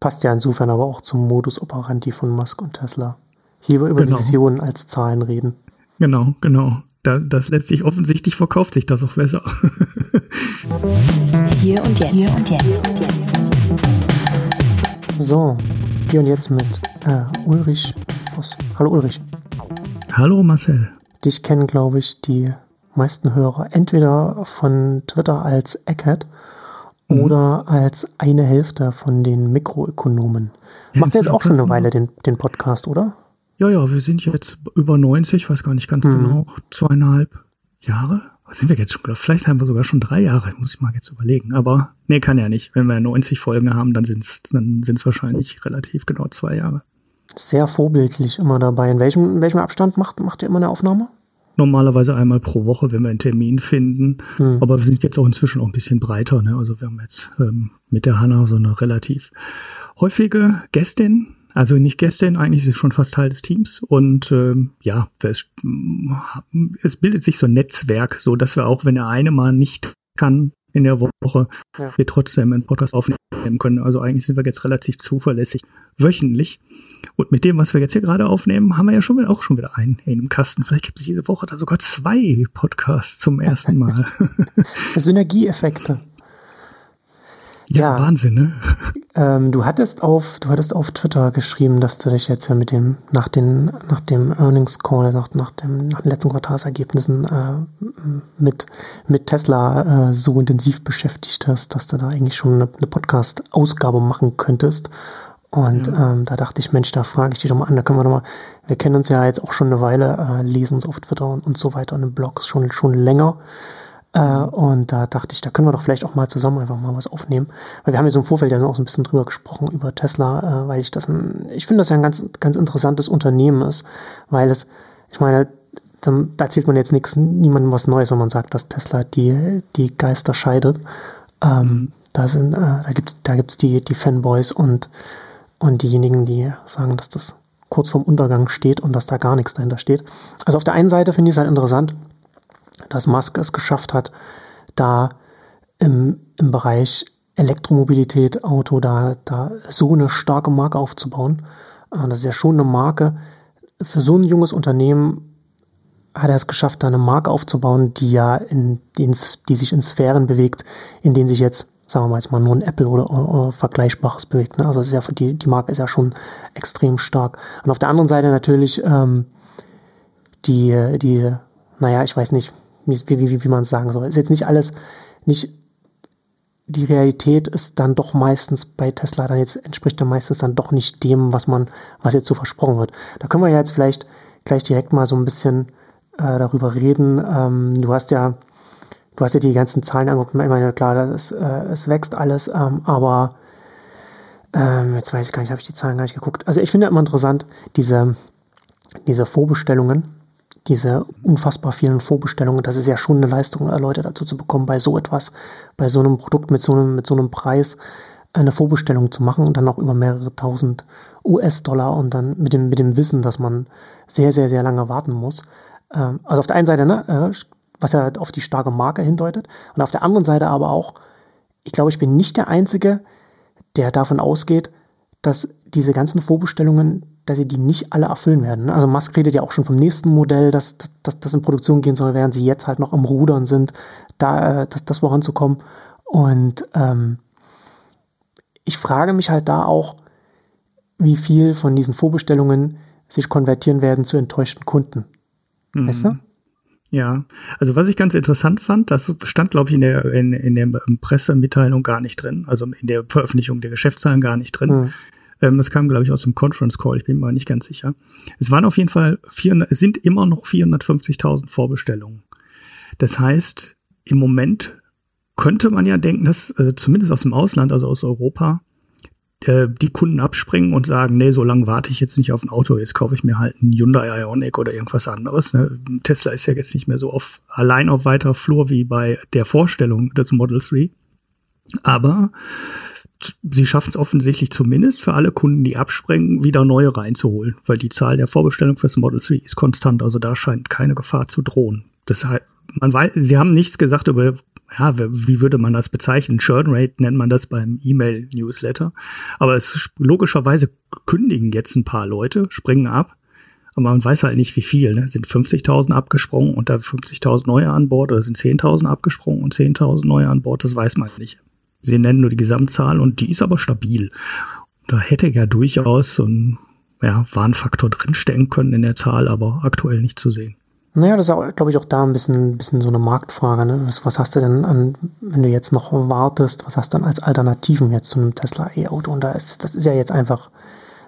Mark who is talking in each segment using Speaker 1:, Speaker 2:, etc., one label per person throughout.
Speaker 1: Passt ja insofern aber auch zum Modus operandi von Musk und Tesla. Lieber über genau. Visionen als Zahlen reden.
Speaker 2: Genau, genau. Da, das letztlich offensichtlich verkauft sich das auch besser.
Speaker 3: Hier und jetzt. Hier und jetzt.
Speaker 1: So, hier und jetzt mit äh, Ulrich Voss. Hallo Ulrich.
Speaker 2: Hallo Marcel.
Speaker 1: Dich kennen, glaube ich, die meisten Hörer entweder von Twitter als Eckhead mhm. oder als eine Hälfte von den Mikroökonomen. Macht jetzt auch schon eine Weile den, den Podcast, oder?
Speaker 2: Ja, ja, wir sind jetzt über 90, weiß gar nicht ganz mhm. genau, zweieinhalb Jahre. Was sind wir jetzt schon? Vielleicht haben wir sogar schon drei Jahre, muss ich mal jetzt überlegen. Aber nee, kann ja nicht. Wenn wir 90 Folgen haben, dann sind es dann sind's wahrscheinlich relativ genau zwei Jahre.
Speaker 1: Sehr vorbildlich immer dabei. In welchem, in welchem Abstand macht, macht ihr immer eine Aufnahme?
Speaker 2: Normalerweise einmal pro Woche, wenn wir einen Termin finden. Hm. Aber wir sind jetzt auch inzwischen auch ein bisschen breiter. Ne? Also wir haben jetzt ähm, mit der Hanna so eine relativ häufige Gästin. Also nicht Gästin, eigentlich ist es schon fast Teil des Teams. Und ähm, ja, es, es bildet sich so ein Netzwerk, so dass wir auch, wenn der eine mal nicht kann, in der Woche ja. wir trotzdem einen Podcast aufnehmen können. Also eigentlich sind wir jetzt relativ zuverlässig wöchentlich. Und mit dem, was wir jetzt hier gerade aufnehmen, haben wir ja schon wieder, auch schon wieder einen in dem Kasten. Vielleicht gibt es diese Woche da sogar zwei Podcasts zum ersten Mal.
Speaker 1: Synergieeffekte.
Speaker 2: Ja, ja, Wahnsinn, ne?
Speaker 1: Ähm, du hattest auf, du hattest auf Twitter geschrieben, dass du dich jetzt ja mit dem, nach den, nach dem Earnings Call, also nach dem, nach den letzten Quartalsergebnissen, äh, mit, mit Tesla äh, so intensiv beschäftigt hast, dass du da eigentlich schon eine, eine Podcast-Ausgabe machen könntest. Und ja. ähm, da dachte ich, Mensch, da frage ich dich doch mal an, da können wir doch mal, wir kennen uns ja jetzt auch schon eine Weile, äh, lesen uns auf Twitter und, und so weiter und in Blogs schon, schon länger. Äh, und da dachte ich, da können wir doch vielleicht auch mal zusammen einfach mal was aufnehmen. Weil wir haben ja so im Vorfeld ja auch so ein bisschen drüber gesprochen, über Tesla, äh, weil ich das ein, ich finde das ja ein ganz, ganz interessantes Unternehmen ist, weil es, ich meine, da, da erzählt man jetzt nichts, niemandem was Neues, wenn man sagt, dass Tesla die, die Geister scheidet. Ähm, mhm. da sind, äh, da gibt's, da gibt's die, die Fanboys und, und diejenigen, die sagen, dass das kurz vorm Untergang steht und dass da gar nichts dahinter steht. Also auf der einen Seite finde ich es halt interessant, dass Musk es geschafft hat, da im, im Bereich Elektromobilität, Auto, da, da so eine starke Marke aufzubauen. Äh, das ist ja schon eine Marke. Für so ein junges Unternehmen hat er es geschafft, da eine Marke aufzubauen, die ja in, die, die sich in Sphären bewegt, in denen sich jetzt, sagen wir mal jetzt mal nur ein Apple oder, oder Vergleichbares bewegt. Ne? Also ja, die, die Marke ist ja schon extrem stark. Und auf der anderen Seite natürlich ähm, die, die, naja, ich weiß nicht, wie, wie, wie man es sagen soll. Ist jetzt nicht alles, nicht die Realität ist dann doch meistens bei Tesla dann jetzt entspricht dann meistens dann doch nicht dem, was man, was jetzt so versprochen wird. Da können wir ja jetzt vielleicht gleich direkt mal so ein bisschen äh, darüber reden. Ähm, du hast ja, du hast ja die ganzen Zahlen angeguckt. Ich meine, klar, das ist, äh, es wächst alles, ähm, aber ähm, jetzt weiß ich gar nicht, habe ich die Zahlen gar nicht geguckt. Also ich finde immer interessant, diese, diese Vorbestellungen, diese unfassbar vielen Vorbestellungen, das ist ja schon eine Leistung, Leute dazu zu bekommen, bei so etwas, bei so einem Produkt mit so einem, mit so einem Preis eine Vorbestellung zu machen und dann auch über mehrere tausend US-Dollar und dann mit dem, mit dem Wissen, dass man sehr, sehr, sehr lange warten muss. Ähm, also auf der einen Seite, ne, äh, was ja auf die starke Marke hindeutet und auf der anderen Seite aber auch, ich glaube, ich bin nicht der Einzige, der davon ausgeht, dass diese ganzen Vorbestellungen dass sie die nicht alle erfüllen werden. Ne? Also Musk redet ja auch schon vom nächsten Modell, dass das in Produktion gehen soll, während sie jetzt halt noch am Rudern sind, da äh, das, das voranzukommen. Und ähm, ich frage mich halt da auch, wie viel von diesen Vorbestellungen sich konvertieren werden zu enttäuschten Kunden. Mhm. Weißt du?
Speaker 2: Ja, also was ich ganz interessant fand, das stand, glaube ich, in der, in, in der Pressemitteilung gar nicht drin, also in der Veröffentlichung der Geschäftszahlen gar nicht drin. Mhm. Ähm, das kam, glaube ich, aus dem Conference Call. Ich bin mir nicht ganz sicher. Es waren auf jeden Fall 400, es sind immer noch 450.000 Vorbestellungen. Das heißt, im Moment könnte man ja denken, dass äh, zumindest aus dem Ausland, also aus Europa, äh, die Kunden abspringen und sagen, nee, so lange warte ich jetzt nicht auf ein Auto, jetzt kaufe ich mir halt einen Hyundai Ioniq oder irgendwas anderes. Ne? Tesla ist ja jetzt nicht mehr so auf, allein auf weiter Flur wie bei der Vorstellung des Model 3. Aber sie schaffen es offensichtlich zumindest für alle Kunden, die abspringen, wieder neue reinzuholen, weil die Zahl der Vorbestellungen fürs Model 3 ist konstant, also da scheint keine Gefahr zu drohen. Deshalb, man weiß, sie haben nichts gesagt über ja, wie würde man das bezeichnen? Churn Rate nennt man das beim E-Mail-Newsletter. Aber es logischerweise kündigen jetzt ein paar Leute, springen ab. Aber man weiß halt nicht, wie viel. Ne? Sind 50.000 abgesprungen und da 50.000 neue an Bord oder sind 10.000 abgesprungen und 10.000 neue an Bord? Das weiß man nicht. Sie nennen nur die Gesamtzahl und die ist aber stabil. Da hätte ja durchaus so ein ja, Warnfaktor drinstecken können in der Zahl, aber aktuell nicht zu sehen.
Speaker 1: Naja, das ist, glaube ich, auch da ein bisschen, bisschen so eine Marktfrage. Ne? Was, was, hast du denn an, wenn du jetzt noch wartest, was hast du dann als Alternativen jetzt zu einem Tesla E-Auto? Und da ist, das ist ja jetzt einfach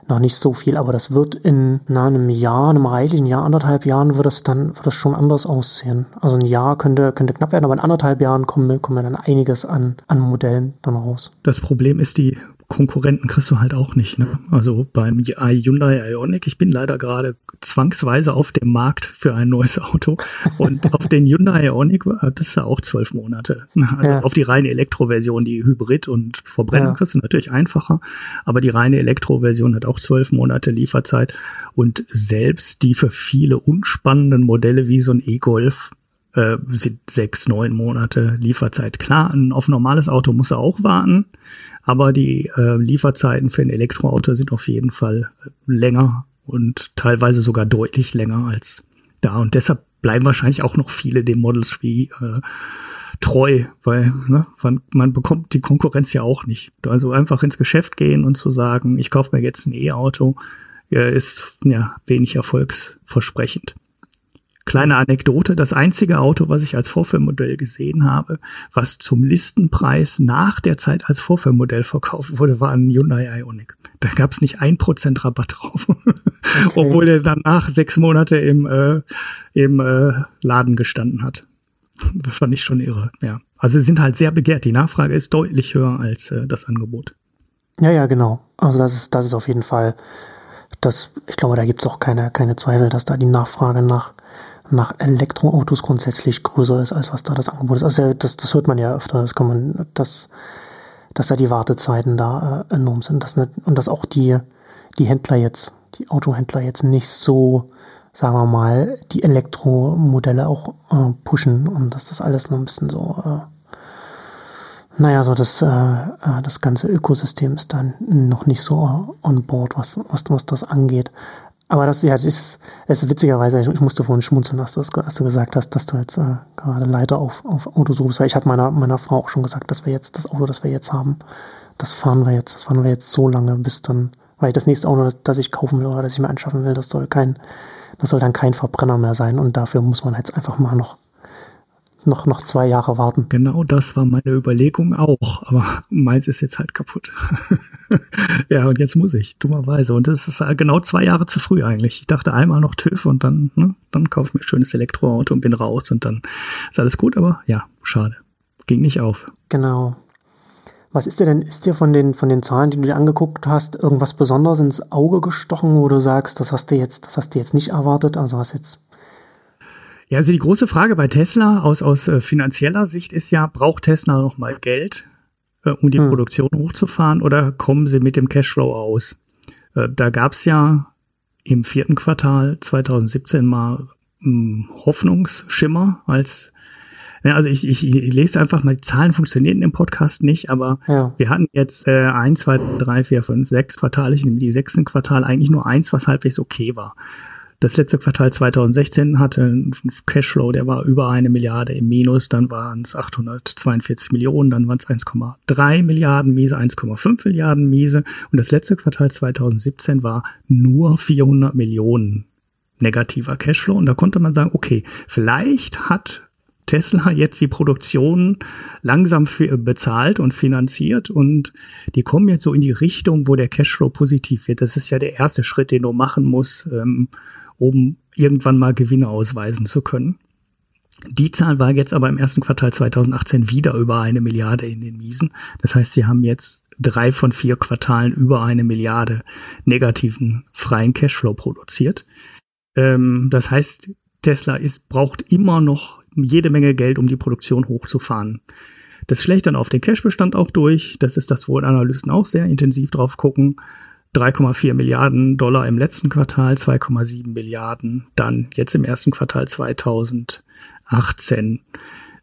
Speaker 1: noch nicht so viel, aber das wird in na, einem Jahr, einem reichlichen Jahr, anderthalb Jahren wird es dann, wird es schon anders aussehen. Also ein Jahr könnte, könnte knapp werden, aber in anderthalb Jahren kommen, kommen dann einiges an, an Modellen dann raus.
Speaker 2: Das Problem ist die Konkurrenten kriegst du halt auch nicht. Ne? Also beim Hyundai Ioniq, ich bin leider gerade zwangsweise auf dem Markt für ein neues Auto und auf den Hyundai Ioniq, das ist ja auch zwölf Monate. Also ja. Auf die reine Elektroversion, die Hybrid und Verbrennung ja. kriegst du natürlich einfacher, aber die reine Elektroversion hat auch zwölf Monate Lieferzeit und selbst die für viele unspannenden Modelle wie so ein E-Golf äh, sind sechs, neun Monate Lieferzeit. Klar, auf ein normales Auto muss er auch warten, aber die äh, Lieferzeiten für ein Elektroauto sind auf jeden Fall länger und teilweise sogar deutlich länger als da. Und deshalb bleiben wahrscheinlich auch noch viele dem Model 3 äh, treu, weil ne, man, man bekommt die Konkurrenz ja auch nicht. Also einfach ins Geschäft gehen und zu sagen, ich kaufe mir jetzt ein E-Auto, äh, ist ja wenig erfolgsversprechend. Kleine Anekdote, das einzige Auto, was ich als Vorführmodell gesehen habe, was zum Listenpreis nach der Zeit als Vorführmodell verkauft wurde, war ein Hyundai Ioniq. Da gab es nicht ein Prozent Rabatt drauf, okay. obwohl er danach sechs Monate im, äh, im äh, Laden gestanden hat. Das fand ich schon irre, ja. Also sie sind halt sehr begehrt. Die Nachfrage ist deutlich höher als äh, das Angebot.
Speaker 1: Ja, ja, genau. Also das ist, das ist auf jeden Fall, das, ich glaube, da gibt es auch keine, keine Zweifel, dass da die Nachfrage nach nach Elektroautos grundsätzlich größer ist, als was da das Angebot ist. Also das, das hört man ja öfter, das kann man, dass, dass da die Wartezeiten da äh, enorm sind. Dass nicht, und dass auch die, die Händler jetzt, die Autohändler jetzt nicht so, sagen wir mal, die Elektromodelle auch äh, pushen und dass das alles noch ein bisschen so, äh, naja, so das, äh, äh, das ganze Ökosystem ist dann noch nicht so on board, was, was, was das angeht. Aber das, ja, das ist, es ist witzigerweise, ich, musste vorhin schmunzeln, dass du, als du gesagt hast, dass du jetzt äh, gerade leider auf, auf Auto suchst. Weil ich habe meiner, meiner Frau auch schon gesagt, dass wir jetzt das Auto, das wir jetzt haben, das fahren wir jetzt, das fahren wir jetzt so lange, bis dann, weil das nächste Auto, das, das ich kaufen will oder das ich mir anschaffen will, das soll kein, das soll dann kein Verbrenner mehr sein. Und dafür muss man jetzt einfach mal noch noch, noch zwei Jahre warten.
Speaker 2: Genau das war meine Überlegung auch, aber meins ist jetzt halt kaputt. ja, und jetzt muss ich, dummerweise. Und das ist genau zwei Jahre zu früh eigentlich. Ich dachte einmal noch TÜV und dann, ne, dann kaufe ich mir ein schönes Elektroauto und bin raus und dann ist alles gut, aber ja, schade. Ging nicht auf.
Speaker 1: Genau. Was ist dir denn, ist dir von den, von den Zahlen, die du dir angeguckt hast, irgendwas Besonderes ins Auge gestochen, wo du sagst, das hast du jetzt, das hast du jetzt nicht erwartet, also was jetzt
Speaker 2: ja, also die große Frage bei Tesla aus, aus äh, finanzieller Sicht ist ja, braucht Tesla noch mal Geld, äh, um die hm. Produktion hochzufahren oder kommen sie mit dem Cashflow aus? Äh, da gab's ja im vierten Quartal 2017 mal hm, Hoffnungsschimmer als ja, also ich, ich, ich lese einfach mal, die Zahlen funktionieren im Podcast nicht, aber ja. wir hatten jetzt äh, ein, zwei, drei, vier, fünf, sechs Quartale, ich nehme die sechsten Quartal eigentlich nur eins, was halbwegs okay war. Das letzte Quartal 2016 hatte einen Cashflow, der war über eine Milliarde im Minus, dann waren es 842 Millionen, dann waren es 1,3 Milliarden Miese, 1,5 Milliarden Miese und das letzte Quartal 2017 war nur 400 Millionen negativer Cashflow und da konnte man sagen, okay, vielleicht hat Tesla jetzt die Produktion langsam für, bezahlt und finanziert und die kommen jetzt so in die Richtung, wo der Cashflow positiv wird. Das ist ja der erste Schritt, den du machen musst, ähm, um irgendwann mal Gewinne ausweisen zu können. Die Zahl war jetzt aber im ersten Quartal 2018 wieder über eine Milliarde in den Miesen. Das heißt, sie haben jetzt drei von vier Quartalen über eine Milliarde negativen freien Cashflow produziert. Ähm, das heißt, Tesla ist, braucht immer noch jede Menge Geld, um die Produktion hochzufahren. Das schlägt dann auf den Cashbestand auch durch. Das ist das, wo Analysten auch sehr intensiv drauf gucken. 3,4 Milliarden Dollar im letzten Quartal, 2,7 Milliarden dann jetzt im ersten Quartal 2018.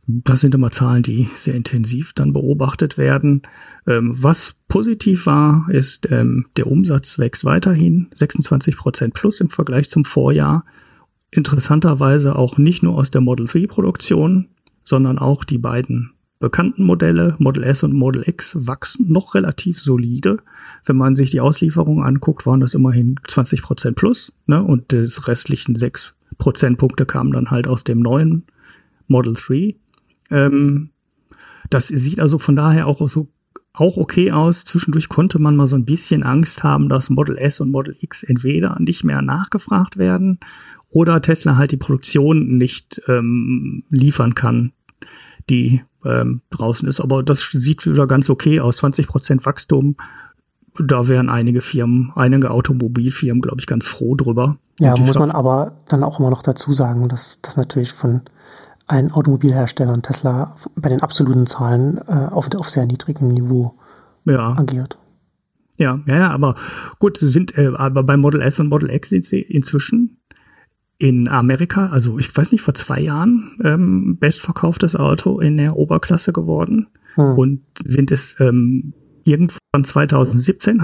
Speaker 2: Das sind immer Zahlen, die sehr intensiv dann beobachtet werden. Ähm, was positiv war, ist, ähm, der Umsatz wächst weiterhin 26 Prozent plus im Vergleich zum Vorjahr. Interessanterweise auch nicht nur aus der Model 3 Produktion, sondern auch die beiden bekannten Modelle, Model S und Model X, wachsen noch relativ solide. Wenn man sich die Auslieferungen anguckt, waren das immerhin 20 Prozent plus, ne? Und des restlichen 6 Prozentpunkte kamen dann halt aus dem neuen Model 3. Ähm, das sieht also von daher auch so auch okay aus. Zwischendurch konnte man mal so ein bisschen Angst haben, dass Model S und Model X entweder nicht mehr nachgefragt werden oder Tesla halt die Produktion nicht ähm, liefern kann, die ähm, draußen ist. Aber das sieht wieder ganz okay aus. 20 Prozent Wachstum. Da wären einige Firmen, einige Automobilfirmen, glaube ich, ganz froh drüber.
Speaker 1: Ja, muss man aber dann auch immer noch dazu sagen, dass das natürlich von ein Automobilhersteller und Tesla bei den absoluten Zahlen äh, auf, auf sehr niedrigem Niveau ja. agiert.
Speaker 2: Ja, ja, ja, aber gut, sind äh, aber bei Model S und Model X sind sie inzwischen in Amerika, also ich weiß nicht, vor zwei Jahren ähm, bestverkauftes Auto in der Oberklasse geworden hm. und sind es ähm, irgendwann 2017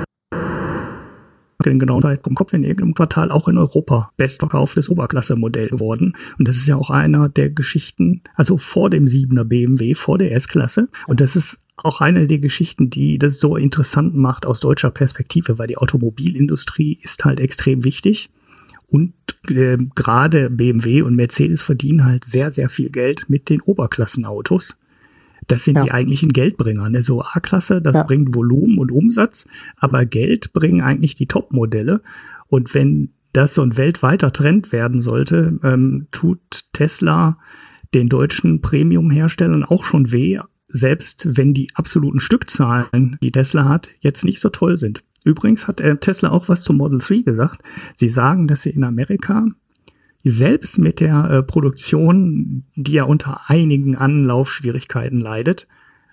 Speaker 2: den genauen Zeitpunkt Kopf in irgendeinem Quartal auch in Europa bestverkauftes Oberklasse-Modell geworden. Und das ist ja auch einer der Geschichten, also vor dem 7er BMW, vor der S-Klasse. Und das ist auch eine der Geschichten, die das so interessant macht aus deutscher Perspektive, weil die Automobilindustrie ist halt extrem wichtig. Und äh, gerade BMW und Mercedes verdienen halt sehr, sehr viel Geld mit den Oberklassenautos. Das sind ja. die eigentlichen Geldbringer. Ne? So A-Klasse, das ja. bringt Volumen und Umsatz, aber Geld bringen eigentlich die Top-Modelle. Und wenn das so ein weltweiter Trend werden sollte, ähm, tut Tesla den deutschen Premium-Herstellern auch schon weh, selbst wenn die absoluten Stückzahlen, die Tesla hat, jetzt nicht so toll sind. Übrigens hat Tesla auch was zum Model 3 gesagt. Sie sagen, dass sie in Amerika selbst mit der äh, Produktion, die ja unter einigen Anlaufschwierigkeiten leidet,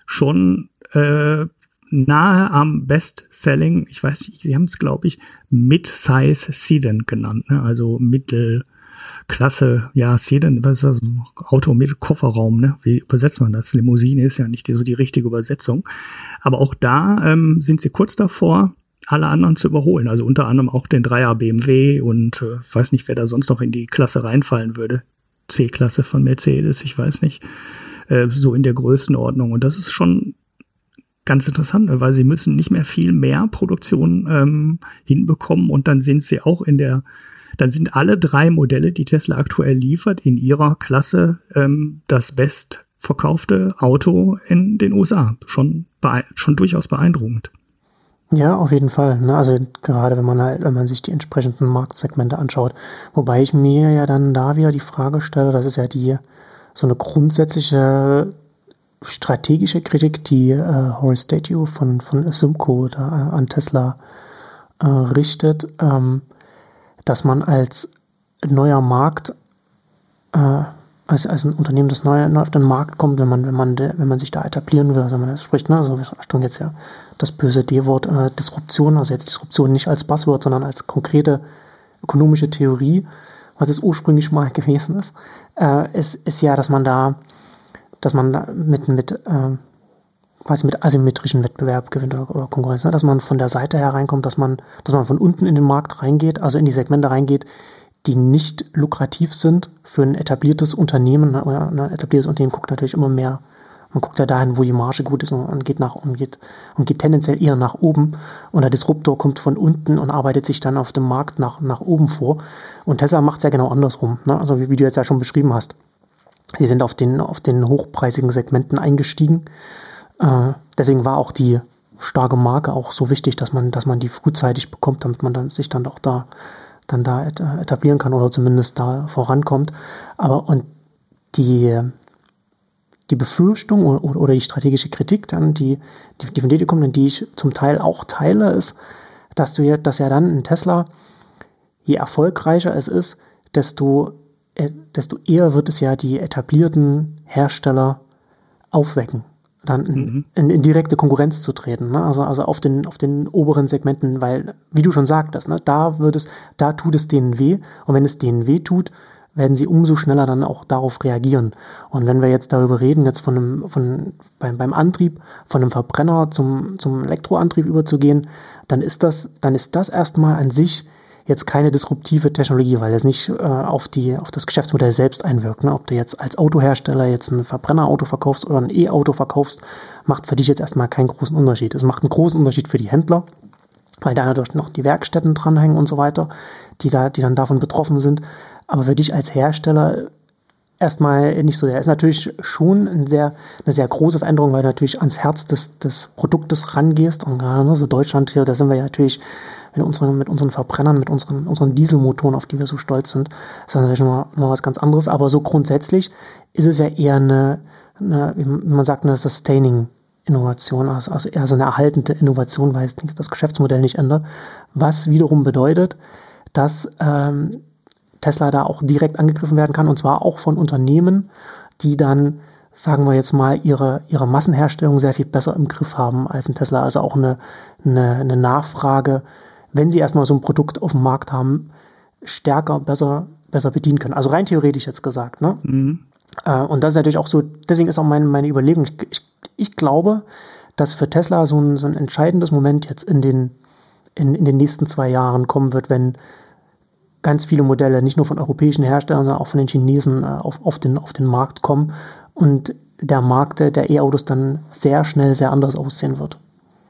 Speaker 2: schon äh, nahe am Best-Selling, ich weiß nicht, sie haben es, glaube ich, Mid-Size Sedan genannt, ne? also Mittelklasse, ja, Sedan, was ist das? Auto mit Kofferraum, ne? Wie übersetzt man das? Limousine ist ja nicht so die richtige Übersetzung. Aber auch da ähm, sind sie kurz davor, alle anderen zu überholen. Also unter anderem auch den Dreier BMW und äh, weiß nicht, wer da sonst noch in die Klasse reinfallen würde. C-Klasse von Mercedes, ich weiß nicht. Äh, so in der Größenordnung. Und das ist schon ganz interessant, weil sie müssen nicht mehr viel mehr Produktion ähm, hinbekommen und dann sind sie auch in der, dann sind alle drei Modelle, die Tesla aktuell liefert, in ihrer Klasse ähm, das bestverkaufte Auto in den USA. Schon, schon durchaus beeindruckend.
Speaker 1: Ja, auf jeden Fall. Ne? Also gerade wenn man halt, wenn man sich die entsprechenden Marktsegmente anschaut. Wobei ich mir ja dann da wieder die Frage stelle, das ist ja die so eine grundsätzliche strategische Kritik, die äh, Horace Statue von, von Symco da, äh, an Tesla äh, richtet, ähm, dass man als neuer Markt äh, als, als ein Unternehmen, das neu, neu auf den Markt kommt, wenn man, wenn man, wenn man sich da etablieren will, also man spricht, ne, also Achtung jetzt ja das böse D-Wort äh, Disruption, also jetzt Disruption nicht als Buzzword, sondern als konkrete ökonomische Theorie, was es ursprünglich mal gewesen ist, äh, ist, ist ja, dass man da, dass man da mit, mit äh, quasi mit asymmetrischen Wettbewerb gewinnt oder, oder Konkurrenz, ne? dass man von der Seite her reinkommt, dass man, dass man von unten in den Markt reingeht, also in die Segmente reingeht, die nicht lukrativ sind für ein etabliertes Unternehmen. Oder ein etabliertes Unternehmen guckt natürlich immer mehr. Man guckt ja dahin, wo die Marge gut ist und geht nach und geht, und geht tendenziell eher nach oben. Und der Disruptor kommt von unten und arbeitet sich dann auf dem Markt nach, nach oben vor. Und Tesla macht es ja genau andersrum. Ne? Also wie, wie, du jetzt ja schon beschrieben hast. Sie sind auf den, auf den hochpreisigen Segmenten eingestiegen. Äh, deswegen war auch die starke Marke auch so wichtig, dass man, dass man die frühzeitig bekommt, damit man dann sich dann auch da dann da etablieren kann oder zumindest da vorankommt. Aber und die, die Befürchtung oder, die strategische Kritik dann, die, die, die von dir kommt die ich zum Teil auch teile, ist, dass du ja, dass ja dann ein Tesla, je erfolgreicher es ist, desto, äh, desto eher wird es ja die etablierten Hersteller aufwecken dann in, mhm. in, in, direkte Konkurrenz zu treten. Ne? Also, also auf, den, auf den oberen Segmenten, weil, wie du schon sagtest, ne, da wird es, da tut es denen weh. Und wenn es denen weh tut, werden sie umso schneller dann auch darauf reagieren. Und wenn wir jetzt darüber reden, jetzt von einem, von, beim, beim Antrieb, von einem Verbrenner zum, zum Elektroantrieb überzugehen, dann ist das, dann ist das erstmal an sich jetzt keine disruptive Technologie, weil es nicht äh, auf, die, auf das Geschäftsmodell selbst einwirkt. Ne? Ob du jetzt als Autohersteller jetzt ein Verbrennerauto verkaufst oder ein E-Auto verkaufst, macht für dich jetzt erstmal keinen großen Unterschied. Es macht einen großen Unterschied für die Händler, weil da natürlich noch die Werkstätten dranhängen und so weiter, die, da, die dann davon betroffen sind. Aber für dich als Hersteller erstmal nicht so sehr. Ist natürlich schon ein sehr, eine sehr große Veränderung, weil du natürlich ans Herz des, des Produktes rangehst. Und gerade ne, so Deutschland hier, da sind wir ja natürlich mit unseren, mit unseren Verbrennern, mit unseren, unseren Dieselmotoren, auf die wir so stolz sind, ist das natürlich nochmal, was ganz anderes. Aber so grundsätzlich ist es ja eher eine, eine wie man sagt, eine Sustaining Innovation, also, also eher so eine erhaltende Innovation, weil es das Geschäftsmodell nicht ändert. Was wiederum bedeutet, dass ähm, Tesla da auch direkt angegriffen werden kann und zwar auch von Unternehmen, die dann, sagen wir jetzt mal, ihre, ihre Massenherstellung sehr viel besser im Griff haben als ein Tesla. Also auch eine, eine, eine Nachfrage, wenn sie erstmal so ein Produkt auf dem Markt haben, stärker, besser, besser bedienen können. Also rein theoretisch jetzt gesagt. Ne? Mhm. Äh, und das ist natürlich auch so, deswegen ist auch meine, meine Überlegung, ich, ich, ich glaube, dass für Tesla so ein, so ein entscheidendes Moment jetzt in den, in, in den nächsten zwei Jahren kommen wird, wenn ganz viele Modelle, nicht nur von europäischen Herstellern, sondern auch von den Chinesen äh, auf, auf, den, auf den Markt kommen und der Markt der E-Autos dann sehr schnell sehr anders aussehen wird.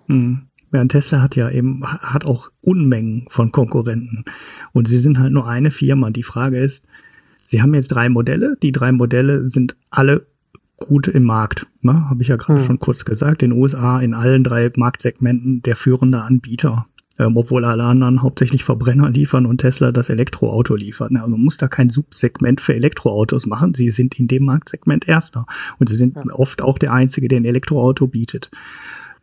Speaker 2: Mhm. Ja, Tesla hat ja eben, hat auch Unmengen von Konkurrenten. Und sie sind halt nur eine Firma. Die Frage ist, sie haben jetzt drei Modelle. Die drei Modelle sind alle gut im Markt. Ne? Habe ich ja gerade hm. schon kurz gesagt. In den USA in allen drei Marktsegmenten der führende Anbieter ähm, obwohl alle anderen hauptsächlich Verbrenner liefern und Tesla das Elektroauto liefert. Also man muss da kein Subsegment für Elektroautos machen. Sie sind in dem Marktsegment erster und sie sind ja. oft auch der einzige, der ein Elektroauto bietet.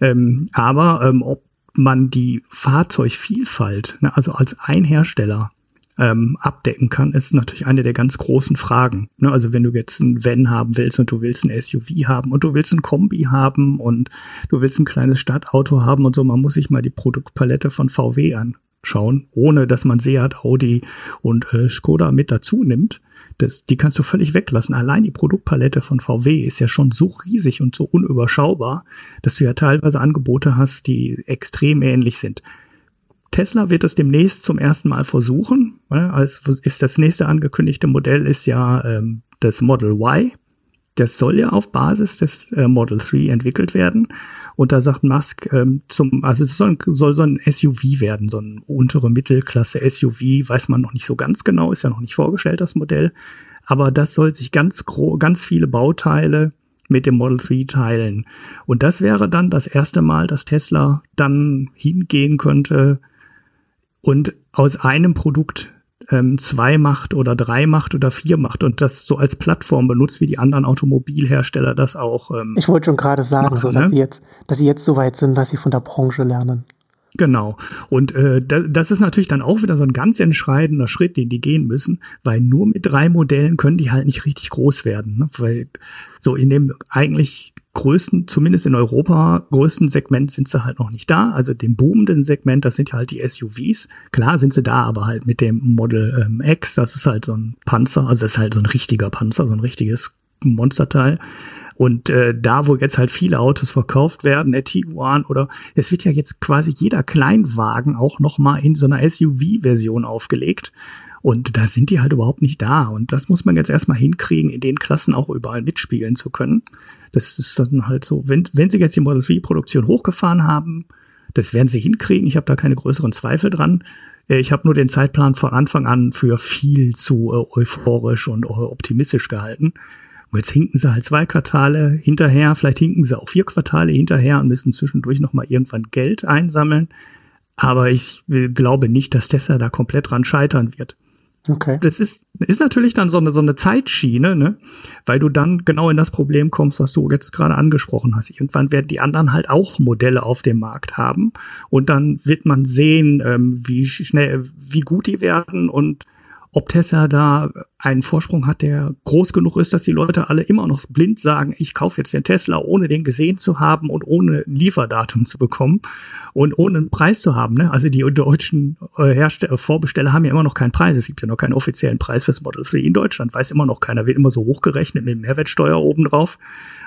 Speaker 2: Ähm, aber ähm, ob man die Fahrzeugvielfalt, ne, also als ein Hersteller ähm, abdecken kann, ist natürlich eine der ganz großen Fragen. Ne? Also wenn du jetzt ein Van haben willst und du willst ein SUV haben und du willst ein Kombi haben und du willst ein kleines Stadtauto haben und so, man muss sich mal die Produktpalette von VW anschauen, ohne dass man Seat, Audi und äh, Skoda mit dazu nimmt. Das, die kannst du völlig weglassen. Allein die Produktpalette von VW ist ja schon so riesig und so unüberschaubar, dass du ja teilweise Angebote hast, die extrem ähnlich sind. Tesla wird es demnächst zum ersten Mal versuchen. Als ist das nächste angekündigte Modell ist ja ähm, das Model Y. Das soll ja auf Basis des äh, Model 3 entwickelt werden. Und da sagt Musk ähm, zum, also es soll, soll so ein SUV werden, so ein untere Mittelklasse SUV, weiß man noch nicht so ganz genau, ist ja noch nicht vorgestellt, das Modell. Aber das soll sich ganz gro ganz viele Bauteile mit dem Model 3 teilen. Und das wäre dann das erste Mal, dass Tesla dann hingehen könnte, und aus einem Produkt ähm, zwei macht oder drei macht oder vier macht und das so als Plattform benutzt, wie die anderen Automobilhersteller das auch. Ähm,
Speaker 1: ich wollte schon gerade sagen, machen, so, dass, ne? sie jetzt, dass sie jetzt so weit sind, dass sie von der Branche lernen.
Speaker 2: Genau. Und äh, das, das ist natürlich dann auch wieder so ein ganz entscheidender Schritt, den die gehen müssen, weil nur mit drei Modellen können die halt nicht richtig groß werden. Ne? Weil so in dem eigentlich größten, zumindest in Europa, größten Segment sind sie halt noch nicht da. Also dem boomenden Segment, das sind halt die SUVs. Klar sind sie da, aber halt mit dem Model ähm, X, das ist halt so ein Panzer, also das ist halt so ein richtiger Panzer, so ein richtiges Monsterteil. Und äh, da, wo jetzt halt viele Autos verkauft werden, der Tiguan oder es wird ja jetzt quasi jeder Kleinwagen auch noch mal in so einer SUV-Version aufgelegt. Und da sind die halt überhaupt nicht da. Und das muss man jetzt erstmal hinkriegen, in den Klassen auch überall mitspielen zu können. Das ist dann halt so, wenn, wenn sie jetzt die Model 3 Produktion hochgefahren haben, das werden sie hinkriegen. Ich habe da keine größeren Zweifel dran. Äh, ich habe nur den Zeitplan von Anfang an für viel zu äh, euphorisch und äh, optimistisch gehalten. Und jetzt hinken sie halt zwei Quartale hinterher, vielleicht hinken sie auch vier Quartale hinterher und müssen zwischendurch nochmal irgendwann Geld einsammeln. Aber ich glaube nicht, dass Tesla da komplett dran scheitern wird. Okay. Das ist, ist natürlich dann so eine, so eine Zeitschiene, ne? Weil du dann genau in das Problem kommst, was du jetzt gerade angesprochen hast. Irgendwann werden die anderen halt auch Modelle auf dem Markt haben. Und dann wird man sehen, ähm, wie schnell, wie gut die werden und ob Tesla da einen Vorsprung hat, der groß genug ist, dass die Leute alle immer noch blind sagen, ich kaufe jetzt den Tesla, ohne den gesehen zu haben und ohne Lieferdatum zu bekommen und ohne einen Preis zu haben. Ne? Also die deutschen äh, Hersteller, Vorbesteller haben ja immer noch keinen Preis. Es gibt ja noch keinen offiziellen Preis fürs Model 3 in Deutschland. Weiß immer noch keiner. Wird immer so hochgerechnet mit Mehrwertsteuer obendrauf.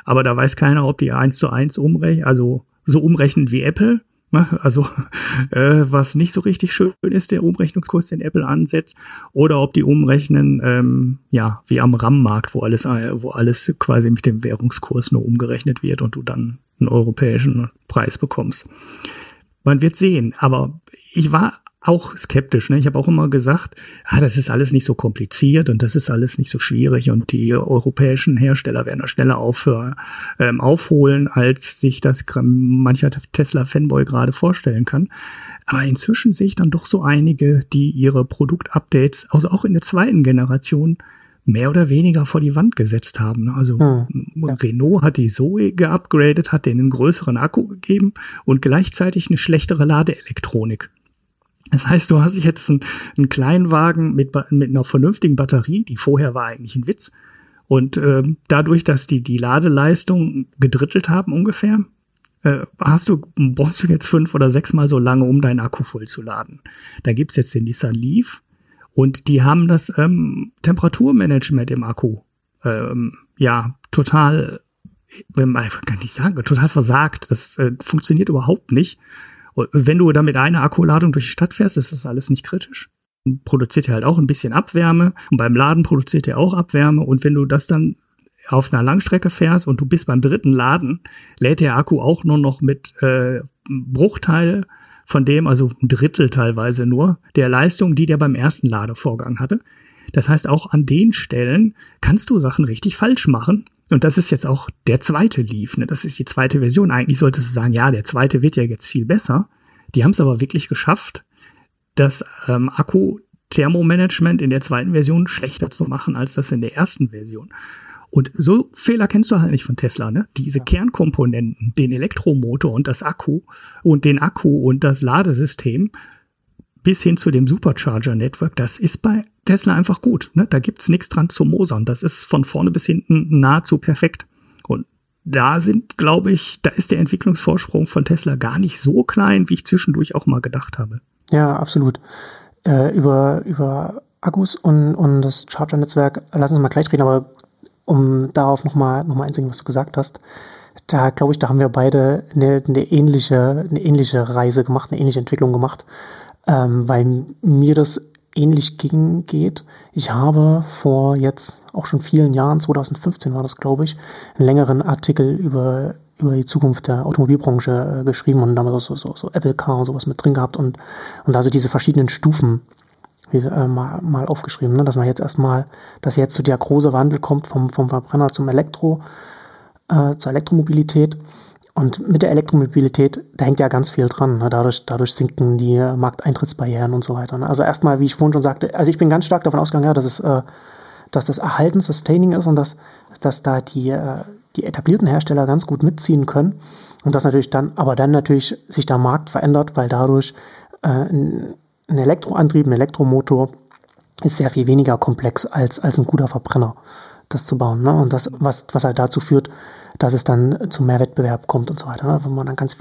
Speaker 2: Aber da weiß keiner, ob die eins zu eins umrechnen, also so umrechnen wie Apple? Also äh, was nicht so richtig schön ist, der Umrechnungskurs, den Apple ansetzt, oder ob die umrechnen, ähm, ja, wie am RAM-Markt, wo alles, äh, wo alles quasi mit dem Währungskurs nur umgerechnet wird und du dann einen europäischen Preis bekommst. Man wird sehen, aber ich war auch skeptisch. Ne? Ich habe auch immer gesagt, ah, das ist alles nicht so kompliziert und das ist alles nicht so schwierig und die europäischen Hersteller werden da schneller aufhören, ähm, aufholen, als sich das mancher Tesla-Fanboy gerade vorstellen kann. Aber inzwischen sehe ich dann doch so einige, die ihre Produktupdates, also auch in der zweiten Generation, mehr oder weniger vor die Wand gesetzt haben. Ne? Also hm, ja. Renault hat die Zoe geupgradet, hat denen einen größeren Akku gegeben und gleichzeitig eine schlechtere Ladeelektronik. Das heißt, du hast jetzt einen, einen Kleinwagen mit, mit einer vernünftigen Batterie, die vorher war eigentlich ein Witz. Und äh, dadurch, dass die die Ladeleistung gedrittelt haben ungefähr, äh, hast du, brauchst du jetzt fünf oder sechs Mal so lange, um deinen Akku voll zu laden. Da gibt's jetzt den Nissan Leaf und die haben das ähm, Temperaturmanagement im Akku ähm, ja total, ich kann nicht sagen, total versagt. Das äh, funktioniert überhaupt nicht. Wenn du da mit einer Akkuladung durch die Stadt fährst, ist das alles nicht kritisch. Produziert ja halt auch ein bisschen Abwärme und beim Laden produziert er auch Abwärme und wenn du das dann auf einer Langstrecke fährst und du bist beim dritten Laden, lädt der Akku auch nur noch mit äh, Bruchteil von dem, also ein Drittel teilweise nur, der Leistung, die der beim ersten Ladevorgang hatte. Das heißt, auch an den Stellen kannst du Sachen richtig falsch machen und das ist jetzt auch der zweite Leaf, ne? Das ist die zweite Version. Eigentlich solltest du sagen, ja, der zweite wird ja jetzt viel besser. Die haben es aber wirklich geschafft, das ähm, Akku-Thermomanagement in der zweiten Version schlechter zu machen als das in der ersten Version. Und so Fehler kennst du halt nicht von Tesla, ne? Diese ja. Kernkomponenten, den Elektromotor und das Akku und den Akku und das Ladesystem bis hin zu dem Supercharger-Network, das ist bei Tesla einfach gut. Ne? Da gibt's nichts dran zu mosern. Das ist von vorne bis hinten nahezu perfekt. Und da sind, glaube ich, da ist der Entwicklungsvorsprung von Tesla gar nicht so klein, wie ich zwischendurch auch mal gedacht habe.
Speaker 1: Ja, absolut. Äh, über, über Akkus und, und das Charger-Netzwerk lass uns mal gleich reden, aber um darauf nochmal noch mal einzugehen, was du gesagt hast, da glaube ich, da haben wir beide eine, eine, ähnliche, eine ähnliche Reise gemacht, eine ähnliche Entwicklung gemacht, ähm, weil mir das ähnlich ging, geht. Ich habe vor jetzt auch schon vielen Jahren, 2015 war das, glaube ich, einen längeren Artikel über, über die Zukunft der Automobilbranche äh, geschrieben und damals so, so, so Apple Car und sowas mit drin gehabt und, und also diese verschiedenen Stufen wie, äh, mal, mal aufgeschrieben, ne? dass man jetzt erstmal, dass jetzt so der große Wandel kommt vom, vom Verbrenner zum Elektro, äh, zur Elektromobilität und mit der Elektromobilität, da hängt ja ganz viel dran. Ne? Dadurch, dadurch sinken die Markteintrittsbarrieren und so weiter. Ne? Also erstmal, wie ich vorhin schon sagte, also ich bin ganz stark davon ausgegangen, ja, dass es, äh, dass das Erhalten Sustaining ist und dass, dass da die, äh, die etablierten Hersteller ganz gut mitziehen können. Und dass natürlich dann, aber dann natürlich sich der Markt verändert, weil dadurch äh, ein, ein Elektroantrieb, ein Elektromotor ist sehr viel weniger komplex als, als ein guter Verbrenner, das zu bauen. Ne? Und das, was, was halt dazu führt, dass es dann zu mehr Wettbewerb kommt und so weiter. Ne? Wo man dann ganz,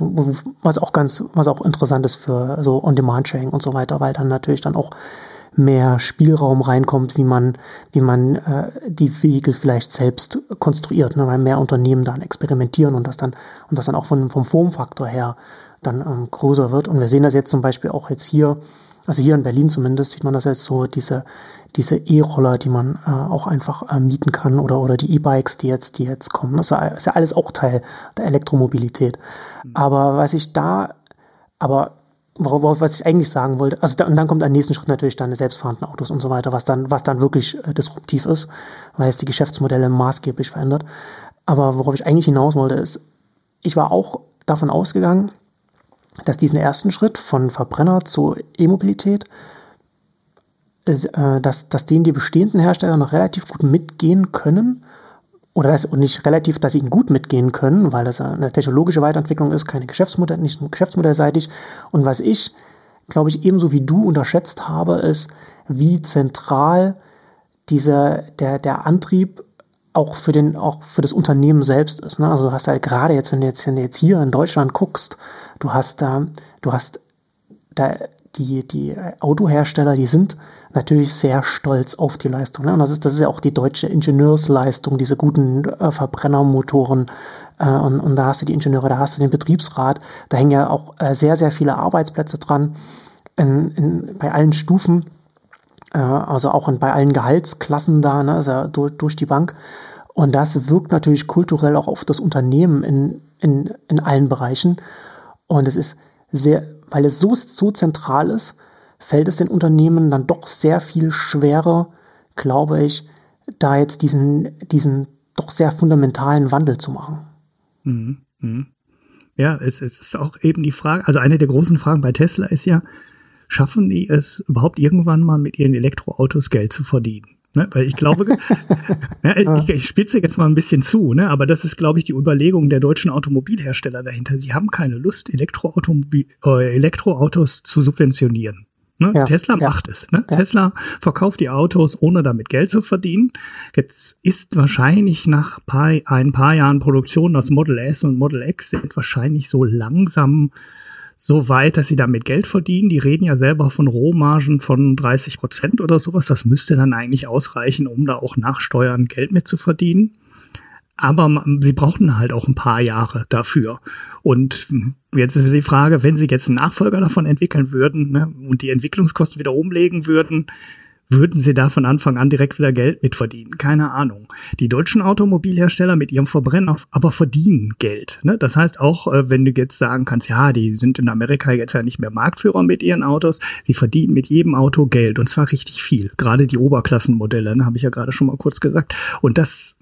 Speaker 1: was auch ganz, was auch interessant ist für so On-Demand-Sharing und so weiter, weil dann natürlich dann auch mehr Spielraum reinkommt, wie man, wie man äh, die Vehikel vielleicht selbst konstruiert, ne? weil mehr Unternehmen dann experimentieren und das dann und das dann auch von, vom Formfaktor her dann ähm, größer wird. Und wir sehen das jetzt zum Beispiel auch jetzt hier also hier in Berlin zumindest sieht man das jetzt so, diese, diese E-Roller, die man äh, auch einfach äh, mieten kann oder, oder die E-Bikes, die jetzt, die jetzt kommen. Das ist ja alles auch Teil der Elektromobilität. Mhm. Aber was ich da, aber worauf, was ich eigentlich sagen wollte, also da, und dann kommt ein nächsten Schritt natürlich dann selbstfahrende Autos und so weiter, was dann, was dann wirklich äh, disruptiv ist, weil es die Geschäftsmodelle maßgeblich verändert. Aber worauf ich eigentlich hinaus wollte, ist, ich war auch davon ausgegangen, dass diesen ersten Schritt von Verbrenner zur E-Mobilität, äh, dass, dass den die bestehenden Hersteller noch relativ gut mitgehen können. Oder das, und nicht relativ, dass sie ihn gut mitgehen können, weil das eine technologische Weiterentwicklung ist, keine Geschäftsmodell, nicht geschäftsmodellseitig. Und was ich glaube ich, ebenso wie du unterschätzt habe, ist, wie zentral dieser, der, der Antrieb auch für den, auch für das Unternehmen selbst ist. Ne? Also du hast halt gerade jetzt, wenn du jetzt, wenn du jetzt hier in Deutschland guckst, du hast da, du hast da die, die Autohersteller, die sind natürlich sehr stolz auf die Leistung. Ne? Und das ist, das ist ja auch die deutsche Ingenieursleistung, diese guten äh, Verbrennermotoren. Äh, und, und da hast du die Ingenieure, da hast du den Betriebsrat, da hängen ja auch äh, sehr, sehr viele Arbeitsplätze dran in, in, bei allen Stufen, äh, also auch in, bei allen Gehaltsklassen da, ne? also durch, durch die Bank. Und das wirkt natürlich kulturell auch auf das Unternehmen in, in, in allen Bereichen. Und es ist sehr, weil es so, so zentral ist, fällt es den Unternehmen dann doch sehr viel schwerer, glaube ich, da jetzt diesen, diesen doch sehr fundamentalen Wandel zu machen.
Speaker 2: Mhm. Mhm. Ja, es, es ist auch eben die Frage, also eine der großen Fragen bei Tesla ist ja, schaffen die es überhaupt irgendwann mal mit ihren Elektroautos Geld zu verdienen? Ne? Weil ich glaube, ja, ich, ich spitze jetzt mal ein bisschen zu, ne? aber das ist, glaube ich, die Überlegung der deutschen Automobilhersteller dahinter. Sie haben keine Lust, Elektroautomobil, äh, Elektroautos zu subventionieren. Ne? Ja, Tesla ja. macht es. Ne? Ja. Tesla verkauft die Autos, ohne damit Geld zu verdienen. Jetzt ist wahrscheinlich nach ein paar Jahren Produktion das Model S und Model X sind wahrscheinlich so langsam so weit, dass sie damit Geld verdienen. Die reden ja selber von Rohmargen von 30 Prozent oder sowas. Das müsste dann eigentlich ausreichen, um da auch nach Steuern Geld mit zu verdienen. Aber sie brauchen halt auch ein paar Jahre dafür. Und jetzt ist die Frage, wenn sie jetzt einen Nachfolger davon entwickeln würden ne, und die Entwicklungskosten wieder umlegen würden, würden sie da von Anfang an direkt wieder Geld mitverdienen? Keine Ahnung. Die deutschen Automobilhersteller mit ihrem Verbrenner aber verdienen Geld. Ne? Das heißt auch, äh, wenn du jetzt sagen kannst, ja, die sind in Amerika jetzt ja nicht mehr Marktführer mit ihren Autos, die verdienen mit jedem Auto Geld und zwar richtig viel. Gerade die Oberklassenmodelle, ne, habe ich ja gerade schon mal kurz gesagt. Und das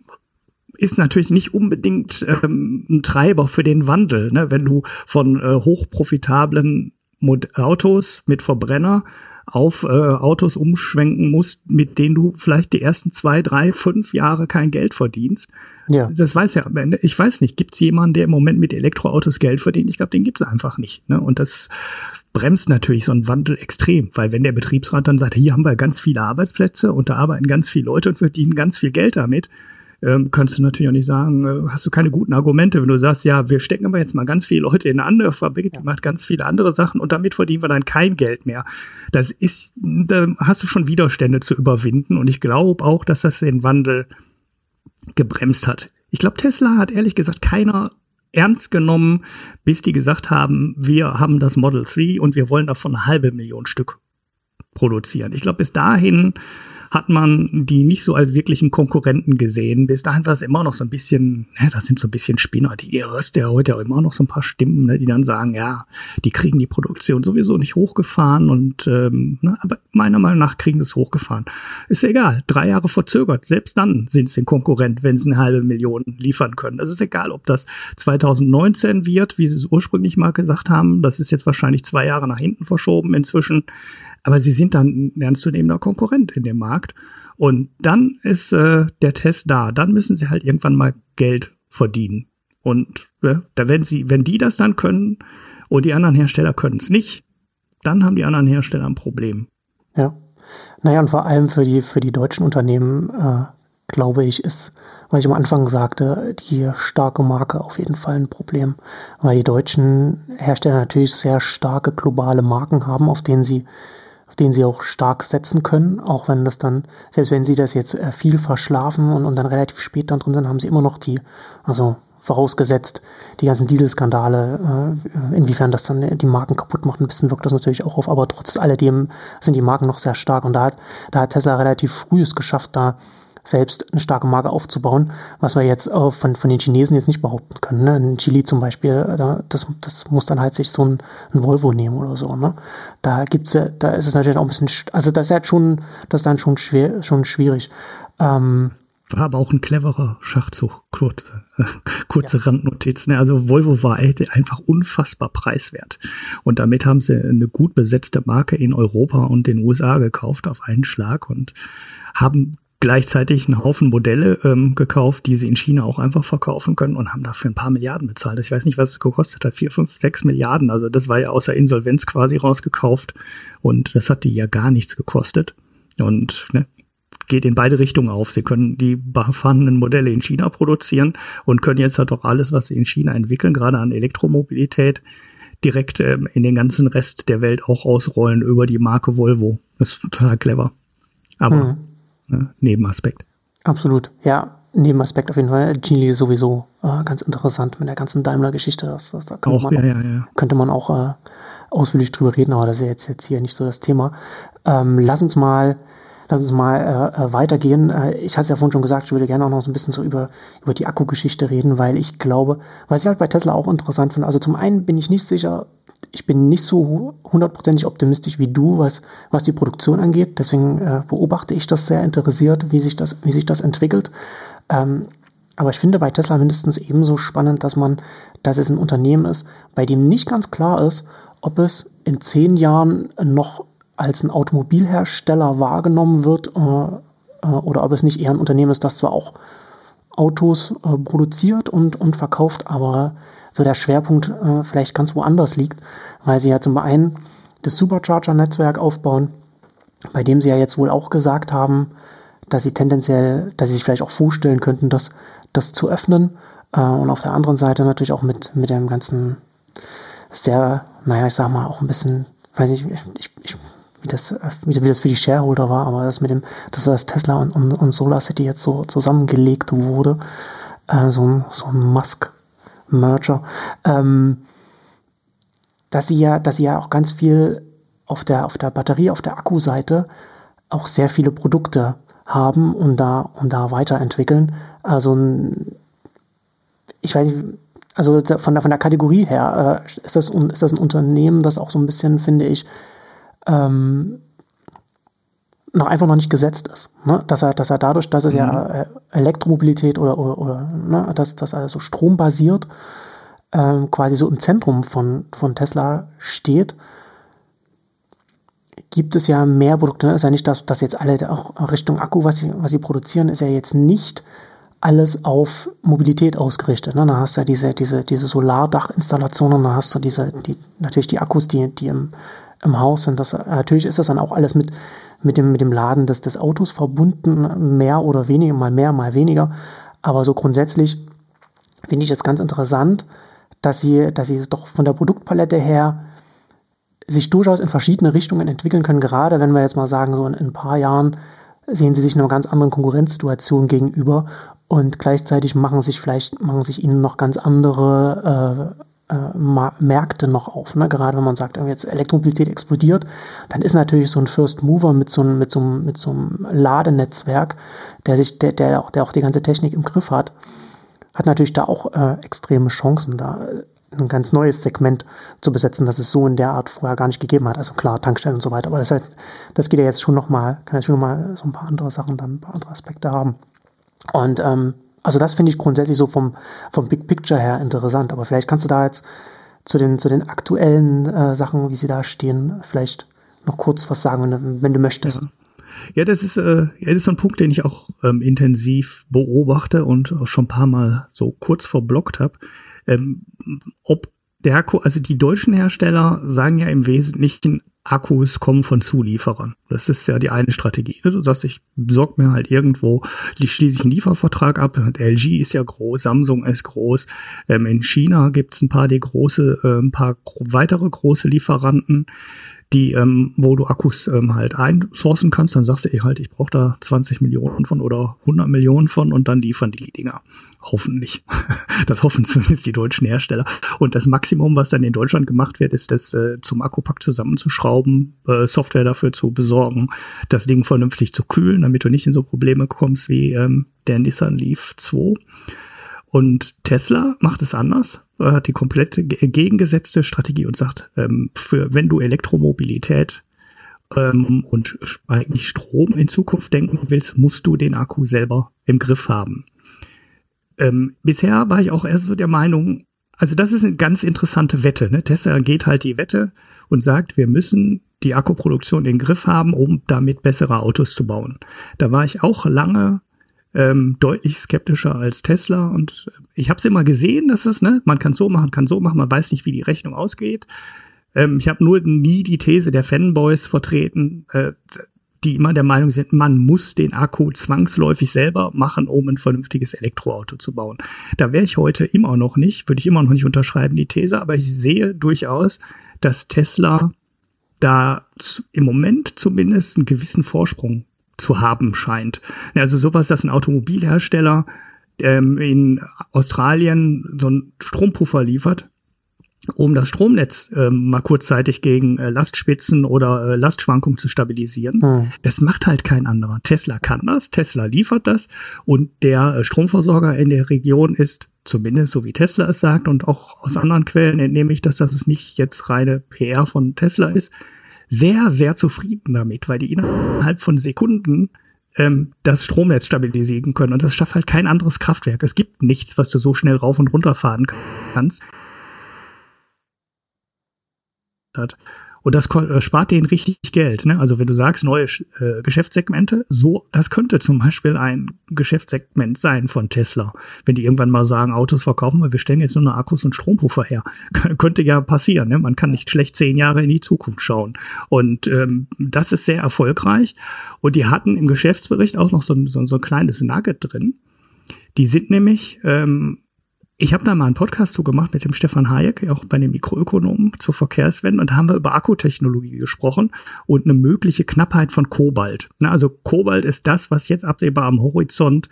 Speaker 2: ist natürlich nicht unbedingt ähm, ein Treiber für den Wandel. Ne? Wenn du von äh, hochprofitablen Mod Autos mit Verbrenner auf äh, Autos umschwenken musst, mit denen du vielleicht die ersten zwei, drei, fünf Jahre kein Geld verdienst. Ja. Das weiß ja, ich weiß nicht, gibt es jemanden, der im Moment mit Elektroautos Geld verdient? Ich glaube, den gibt es einfach nicht. Ne? Und das bremst natürlich so einen Wandel extrem, weil wenn der Betriebsrat dann sagt, hier haben wir ganz viele Arbeitsplätze und da arbeiten ganz viele Leute und verdienen ganz viel Geld damit, ähm, kannst du natürlich auch nicht sagen, äh, hast du keine guten Argumente, wenn du sagst, ja, wir stecken aber jetzt mal ganz viele Leute in eine andere Fabrik, die macht ganz viele andere Sachen und damit verdienen wir dann kein Geld mehr. Das ist, da hast du schon Widerstände zu überwinden und ich glaube auch, dass das den Wandel gebremst hat. Ich glaube, Tesla hat ehrlich gesagt keiner ernst genommen, bis die gesagt haben, wir haben das Model 3 und wir wollen davon eine halbe Million Stück produzieren. Ich glaube, bis dahin hat man die nicht so als wirklichen Konkurrenten gesehen. Bis dahin war es immer noch so ein bisschen, ne, das sind so ein bisschen Spinner, die hörst ja heute auch immer noch so ein paar Stimmen, ne, die dann sagen, ja, die kriegen die Produktion sowieso nicht hochgefahren und ähm, ne, aber meiner Meinung nach kriegen sie es hochgefahren. Ist egal, drei Jahre verzögert. Selbst dann sind sie ein Konkurrent, wenn sie eine halbe Million liefern können. Das ist egal, ob das 2019 wird, wie sie es ursprünglich mal gesagt haben. Das ist jetzt wahrscheinlich zwei Jahre nach hinten verschoben inzwischen. Aber sie sind dann ein ernstzunehmender Konkurrent in dem Markt. Und dann ist äh, der Test da. Dann müssen sie halt irgendwann mal Geld verdienen. Und äh, da wenn sie, wenn die das dann können und die anderen Hersteller können es nicht, dann haben die anderen Hersteller ein Problem.
Speaker 1: Ja. Naja, und vor allem für die, für die deutschen Unternehmen, äh, glaube ich, ist, was ich am Anfang sagte, die starke Marke auf jeden Fall ein Problem. Weil die deutschen Hersteller natürlich sehr starke globale Marken haben, auf denen sie auf den sie auch stark setzen können, auch wenn das dann, selbst wenn sie das jetzt äh, viel verschlafen und, und dann relativ spät dann drin sind, haben sie immer noch die, also vorausgesetzt, die ganzen Dieselskandale, äh, inwiefern das dann die Marken kaputt macht, ein bisschen wirkt das natürlich auch auf, aber trotz alledem sind die Marken noch sehr stark. Und da hat, da hat Tesla relativ früh es geschafft, da selbst eine starke Marke aufzubauen, was wir jetzt äh, von, von den Chinesen jetzt nicht behaupten können. Ne? In Chile zum Beispiel, äh, da, das, das muss dann halt sich so ein, ein Volvo nehmen oder so. Ne? Da gibt's da ist es natürlich auch ein bisschen, also das ist halt schon, das ist dann schon schwer, schon schwierig. Ähm,
Speaker 2: war aber auch ein cleverer Schachzug. Kurze, kurze ja. Randnotiz. Ne? Also Volvo war einfach unfassbar preiswert. Und damit haben sie eine gut besetzte Marke in Europa und den USA gekauft auf einen Schlag und haben gleichzeitig einen Haufen Modelle ähm, gekauft, die sie in China auch einfach verkaufen können und haben dafür ein paar Milliarden bezahlt. Ich weiß nicht, was es gekostet hat. Vier, fünf, sechs Milliarden. Also das war ja außer Insolvenz quasi rausgekauft. Und das hat die ja gar nichts gekostet. Und ne, geht in beide Richtungen auf. Sie können die vorhandenen Modelle in China produzieren und können jetzt halt auch alles, was sie in China entwickeln, gerade an Elektromobilität, direkt ähm, in den ganzen Rest der Welt auch ausrollen über die Marke Volvo. Das ist total clever. Aber mhm. Ne, Nebenaspekt.
Speaker 1: Absolut, ja. Nebenaspekt auf jeden Fall. Geely ist sowieso äh, ganz interessant mit der ganzen Daimler-Geschichte. Das, das, da könnte, auch, man, ja, ja, könnte man auch äh, ausführlich drüber reden, aber das ist ja jetzt, jetzt hier nicht so das Thema. Ähm, lass uns mal Lass uns mal äh, äh, weitergehen. Äh, ich hatte es ja vorhin schon gesagt, ich würde gerne auch noch so ein bisschen so über, über die Akkugeschichte reden, weil ich glaube, was ich halt bei Tesla auch interessant finde, also zum einen bin ich nicht sicher, ich bin nicht so hundertprozentig optimistisch wie du, was, was die Produktion angeht. Deswegen äh, beobachte ich das sehr interessiert, wie sich das, wie sich das entwickelt. Ähm, aber ich finde bei Tesla mindestens ebenso spannend, dass man, dass es ein Unternehmen ist, bei dem nicht ganz klar ist, ob es in zehn Jahren noch als ein Automobilhersteller wahrgenommen wird äh, äh, oder ob es nicht eher ein Unternehmen ist, das zwar auch Autos äh, produziert und, und verkauft, aber so der Schwerpunkt äh, vielleicht ganz woanders liegt, weil sie ja zum einen das Supercharger-Netzwerk aufbauen, bei dem sie ja jetzt wohl auch gesagt haben, dass sie tendenziell, dass sie sich vielleicht auch vorstellen könnten, das, das zu öffnen. Äh, und auf der anderen Seite natürlich auch mit, mit dem ganzen sehr, naja, ich sag mal, auch ein bisschen, weiß ich, ich, ich wie das, wie, das für die Shareholder war, aber das mit dem, dass das Tesla und, und, und Solar jetzt so zusammengelegt wurde, äh, so, ein, so ein Musk-Merger, ähm, dass sie ja, dass sie ja auch ganz viel auf der, auf der Batterie, auf der Akkuseite auch sehr viele Produkte haben und da, und da weiterentwickeln. Also ich weiß nicht, also von der, von der Kategorie her äh, ist, das, ist das ein Unternehmen, das auch so ein bisschen, finde ich, ähm, noch einfach noch nicht gesetzt ist. Ne? Dass, er, dass er dadurch, dass es mhm. ja äh, Elektromobilität oder, oder, oder ne? dass, dass er so strombasiert ähm, quasi so im Zentrum von, von Tesla steht, gibt es ja mehr Produkte. Ne? Ist ja nicht, dass, dass jetzt alle auch Richtung Akku, was sie, was sie produzieren, ist ja jetzt nicht alles auf Mobilität ausgerichtet. Ne? Da hast du ja diese, diese, diese Solardachinstallationen, da hast du diese, die, natürlich die Akkus, die, die im im Haus sind. Das, natürlich ist das dann auch alles mit, mit, dem, mit dem Laden des, des Autos verbunden, mehr oder weniger, mal mehr, mal weniger. Aber so grundsätzlich finde ich es ganz interessant, dass sie, dass sie doch von der Produktpalette her sich durchaus in verschiedene Richtungen entwickeln können, gerade wenn wir jetzt mal sagen, so in, in ein paar Jahren sehen sie sich in einer ganz anderen Konkurrenzsituation gegenüber und gleichzeitig machen sich vielleicht, machen sich ihnen noch ganz andere äh, Märkte noch auf. Ne? Gerade wenn man sagt, jetzt Elektromobilität explodiert, dann ist natürlich so ein First Mover mit so, einem, mit so, einem, mit so einem Ladenetzwerk, der sich, der, der, auch, der auch die ganze Technik im Griff hat, hat natürlich da auch äh, extreme Chancen, da äh, ein ganz neues Segment zu besetzen, das es so in der Art vorher gar nicht gegeben hat. Also klar, Tankstellen und so weiter. Aber das, heißt, das geht ja jetzt schon nochmal, kann ja schon nochmal so ein paar andere Sachen, dann ein paar andere Aspekte haben. Und ähm, also das finde ich grundsätzlich so vom, vom Big Picture her interessant. Aber vielleicht kannst du da jetzt zu den, zu den aktuellen äh, Sachen, wie sie da stehen, vielleicht noch kurz was sagen, wenn du, wenn du möchtest.
Speaker 2: Ja. Ja, das ist, äh, ja, das ist so ein Punkt, den ich auch ähm, intensiv beobachte und auch schon ein paar Mal so kurz verblockt habe. Ähm, ob der also die deutschen Hersteller sagen ja im Wesentlichen, Akkus kommen von Zulieferern. Das ist ja die eine Strategie. Du sagst, ich besorge mir halt irgendwo, schließe ich einen Liefervertrag ab. LG ist ja groß, Samsung ist groß. Ähm, in China gibt es ein paar die große, äh, ein paar weitere große Lieferanten die, ähm, wo du Akkus ähm, halt einsourcen kannst, dann sagst du, ey, halt, ich brauche da 20 Millionen von oder 100 Millionen von und dann liefern die Dinger. Hoffentlich. das hoffen zumindest die deutschen Hersteller. Und das Maximum, was dann in Deutschland gemacht wird, ist das äh, zum Akkupack zusammenzuschrauben, äh, Software dafür zu besorgen, das Ding vernünftig zu kühlen, damit du nicht in so Probleme kommst wie ähm, der Nissan Leaf 2. Und Tesla macht es anders, hat die komplette gegengesetzte Strategie und sagt, ähm, für wenn du Elektromobilität ähm, und eigentlich Strom in Zukunft denken willst, musst du den Akku selber im Griff haben. Ähm, bisher war ich auch erst so der Meinung, also das ist eine ganz interessante Wette. Ne? Tesla geht halt die Wette und sagt, wir müssen die Akkuproduktion in den Griff haben, um damit bessere Autos zu bauen. Da war ich auch lange ähm, deutlich skeptischer als Tesla und ich habe es immer gesehen, dass es, ne, man kann so machen, kann so machen, man weiß nicht, wie die Rechnung ausgeht. Ähm, ich habe nur nie die These der Fanboys vertreten, äh, die immer der Meinung sind, man muss den Akku zwangsläufig selber machen, um ein vernünftiges Elektroauto zu bauen. Da wäre ich heute immer noch nicht, würde ich immer noch nicht unterschreiben, die These, aber ich sehe durchaus, dass Tesla da im Moment zumindest einen gewissen Vorsprung zu haben scheint. Also sowas, dass ein Automobilhersteller ähm, in Australien so einen Strompuffer liefert, um das Stromnetz äh, mal kurzzeitig gegen äh, Lastspitzen oder äh, Lastschwankungen zu stabilisieren. Mhm. Das macht halt kein anderer. Tesla kann das, Tesla liefert das und der äh, Stromversorger in der Region ist zumindest so wie Tesla es sagt und auch aus anderen Quellen entnehme ich, dass das nicht jetzt reine PR von Tesla ist, sehr, sehr zufrieden damit, weil die innerhalb von Sekunden ähm, das Stromnetz stabilisieren können. Und das schafft halt kein anderes Kraftwerk. Es gibt nichts, was du so schnell rauf und runter fahren kannst. Und das äh, spart denen richtig Geld. Ne? Also wenn du sagst, neue äh, Geschäftssegmente, so, das könnte zum Beispiel ein Geschäftssegment sein von Tesla. Wenn die irgendwann mal sagen, Autos verkaufen wir, wir stellen jetzt nur noch Akkus und Strompuffer her. könnte ja passieren. Ne? Man kann nicht schlecht zehn Jahre in die Zukunft schauen. Und ähm, das ist sehr erfolgreich. Und die hatten im Geschäftsbericht auch noch so, so, so ein kleines Nugget drin. Die sind nämlich ähm, ich habe da mal einen Podcast zu gemacht mit dem Stefan Hayek, auch bei den Mikroökonomen zur Verkehrswende, und da haben wir über Akkutechnologie gesprochen und eine mögliche Knappheit von Kobalt. Also Kobalt ist das, was jetzt absehbar am Horizont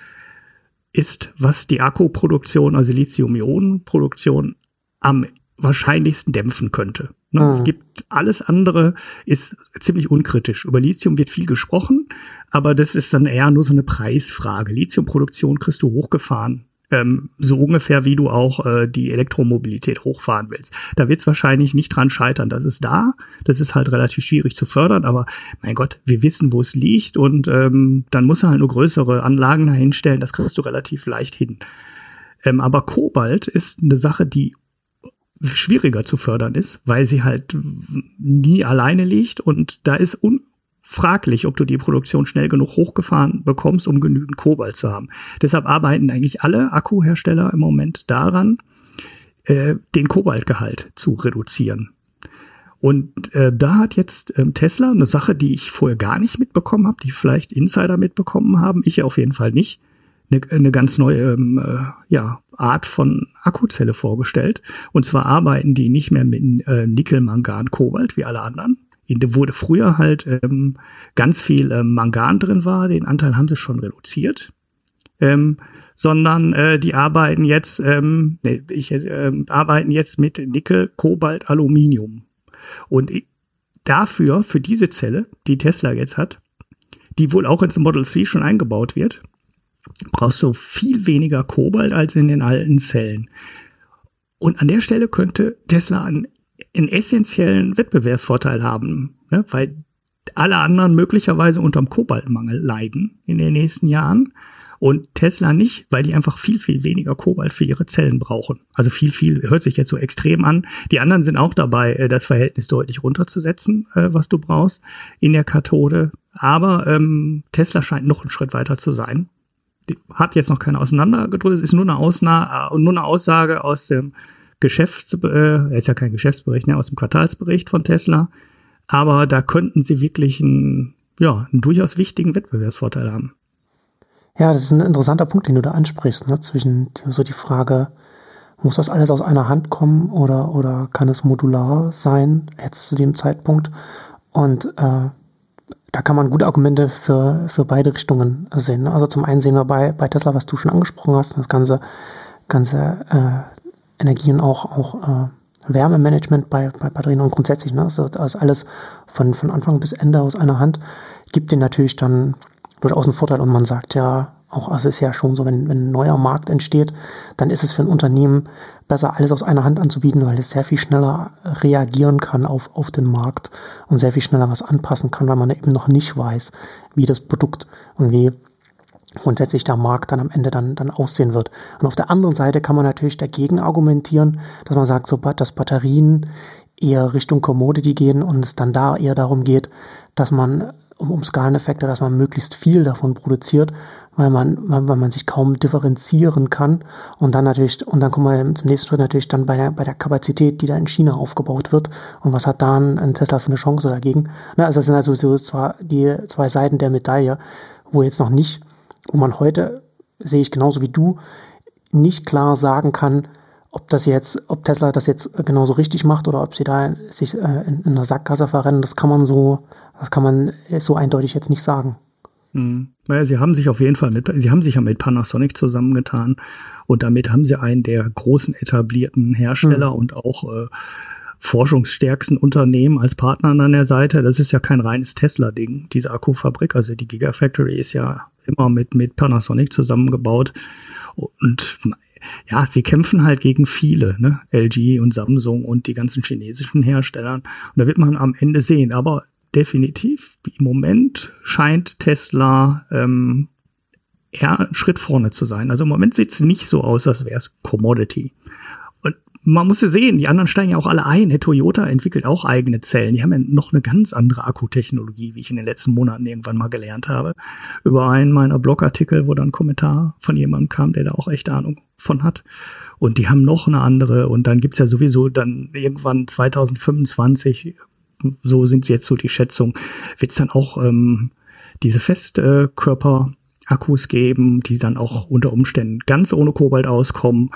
Speaker 2: ist, was die Akkuproduktion, also Lithium-Ionen-Produktion am wahrscheinlichsten dämpfen könnte. Ne? Mhm. Es gibt alles andere ist ziemlich unkritisch. Über Lithium wird viel gesprochen, aber das ist dann eher nur so eine Preisfrage. Lithiumproduktion kriegst du hochgefahren ähm, so ungefähr wie du auch äh, die Elektromobilität hochfahren willst. Da wird es wahrscheinlich nicht dran scheitern. Das ist da, das ist halt relativ schwierig zu fördern, aber mein Gott, wir wissen, wo es liegt und ähm, dann muss er halt nur größere Anlagen dahinstellen, das kriegst du relativ leicht hin. Ähm, aber Kobalt ist eine Sache, die schwieriger zu fördern ist, weil sie halt nie alleine liegt und da ist un fraglich, ob du die Produktion schnell genug hochgefahren bekommst, um genügend Kobalt zu haben. Deshalb arbeiten eigentlich alle Akkuhersteller im Moment daran, äh, den Kobaltgehalt zu reduzieren. Und äh, da hat jetzt ähm, Tesla eine Sache, die ich vorher gar nicht mitbekommen habe, die vielleicht Insider mitbekommen haben, ich auf jeden Fall nicht, eine, eine ganz neue ähm, äh, ja, Art von Akkuzelle vorgestellt. Und zwar arbeiten die nicht mehr mit äh, Nickel, Mangan, Kobalt wie alle anderen, wurde früher halt ähm, ganz viel ähm, Mangan drin war, den Anteil haben sie schon reduziert. Ähm, sondern äh, die arbeiten jetzt, ähm, nee, ich, äh, arbeiten jetzt mit Nickel, Kobalt, Aluminium. Und dafür, für diese Zelle, die Tesla jetzt hat, die wohl auch ins Model 3 schon eingebaut wird, brauchst du viel weniger Kobalt als in den alten Zellen. Und an der Stelle könnte Tesla einen einen essentiellen Wettbewerbsvorteil haben, ne? weil alle anderen möglicherweise unterm Kobaltmangel leiden in den nächsten Jahren und Tesla nicht, weil die einfach viel, viel weniger Kobalt für ihre Zellen brauchen. Also viel, viel hört sich jetzt so extrem an. Die anderen sind auch dabei, äh, das Verhältnis deutlich runterzusetzen, äh, was du brauchst in der Kathode. Aber ähm, Tesla scheint noch einen Schritt weiter zu sein. Die hat jetzt noch keine auseinandergedrückt, ist nur eine, Ausna äh, nur eine Aussage aus dem Geschäfts, äh, ist ja kein Geschäftsbericht, ne, aus dem Quartalsbericht von Tesla. Aber da könnten sie wirklich einen, ja, einen durchaus wichtigen Wettbewerbsvorteil haben.
Speaker 1: Ja, das ist ein interessanter Punkt, den du da ansprichst, ne? zwischen so die Frage, muss das alles aus einer Hand kommen oder, oder kann es modular sein, jetzt zu dem Zeitpunkt? Und äh, da kann man gute Argumente für, für beide Richtungen sehen. Ne? Also zum einen sehen wir bei, bei Tesla, was du schon angesprochen hast, das ganze, ganze äh, Energien auch, auch äh, Wärmemanagement bei, bei Batterien. Und grundsätzlich, ne, also, also alles von, von Anfang bis Ende aus einer Hand, gibt dir natürlich dann durchaus einen Vorteil und man sagt ja, auch, also ist ja schon so, wenn, wenn ein neuer Markt entsteht, dann ist es für ein Unternehmen besser, alles aus einer Hand anzubieten, weil es sehr viel schneller reagieren kann auf, auf den Markt und sehr viel schneller was anpassen kann, weil man eben noch nicht weiß, wie das Produkt und wie grundsätzlich der Markt dann am Ende dann, dann aussehen wird. Und auf der anderen Seite kann man natürlich dagegen argumentieren, dass man sagt, so, dass Batterien eher Richtung Commodity gehen und es dann da eher darum geht, dass man um, um Skaleneffekte, dass man möglichst viel davon produziert, weil man, weil man sich kaum differenzieren kann. Und dann natürlich, und dann kommen wir zum nächsten Schritt natürlich dann bei der, bei der Kapazität, die da in China aufgebaut wird. Und was hat da ein, Tesla für eine Chance dagegen? Na, also das sind also so zwar die zwei Seiten der Medaille, wo jetzt noch nicht, wo man heute, sehe ich genauso wie du, nicht klar sagen kann, ob das jetzt, ob Tesla das jetzt genauso richtig macht oder ob sie da sich äh, in, in einer Sackgasse verrennen, das kann man so, das kann man so eindeutig jetzt nicht sagen.
Speaker 2: Hm. Naja, sie haben sich auf jeden Fall mit, sie haben sich ja mit Panasonic zusammengetan und damit haben sie einen der großen etablierten Hersteller mhm. und auch äh, forschungsstärksten Unternehmen als Partner an der Seite. Das ist ja kein reines Tesla-Ding, diese Akkufabrik. Also die Gigafactory ist ja immer mit, mit Panasonic zusammengebaut. Und ja, sie kämpfen halt gegen viele, ne? LG und Samsung und die ganzen chinesischen Herstellern. Und da wird man am Ende sehen. Aber definitiv, im Moment scheint Tesla ähm, eher einen Schritt vorne zu sein. Also im Moment sieht es nicht so aus, als wäre es Commodity man muss ja sehen, die anderen steigen ja auch alle ein. Der Toyota entwickelt auch eigene Zellen. Die haben ja noch eine ganz andere Akkutechnologie, wie ich in den letzten Monaten irgendwann mal gelernt habe. Über einen meiner Blogartikel, wo dann ein Kommentar von jemandem kam, der da auch echt Ahnung von hat. Und die haben noch eine andere. Und dann gibt's ja sowieso dann irgendwann 2025, so sind jetzt so die Schätzung, wird's dann auch ähm, diese Festkörper-Akkus geben, die dann auch unter Umständen ganz ohne Kobalt auskommen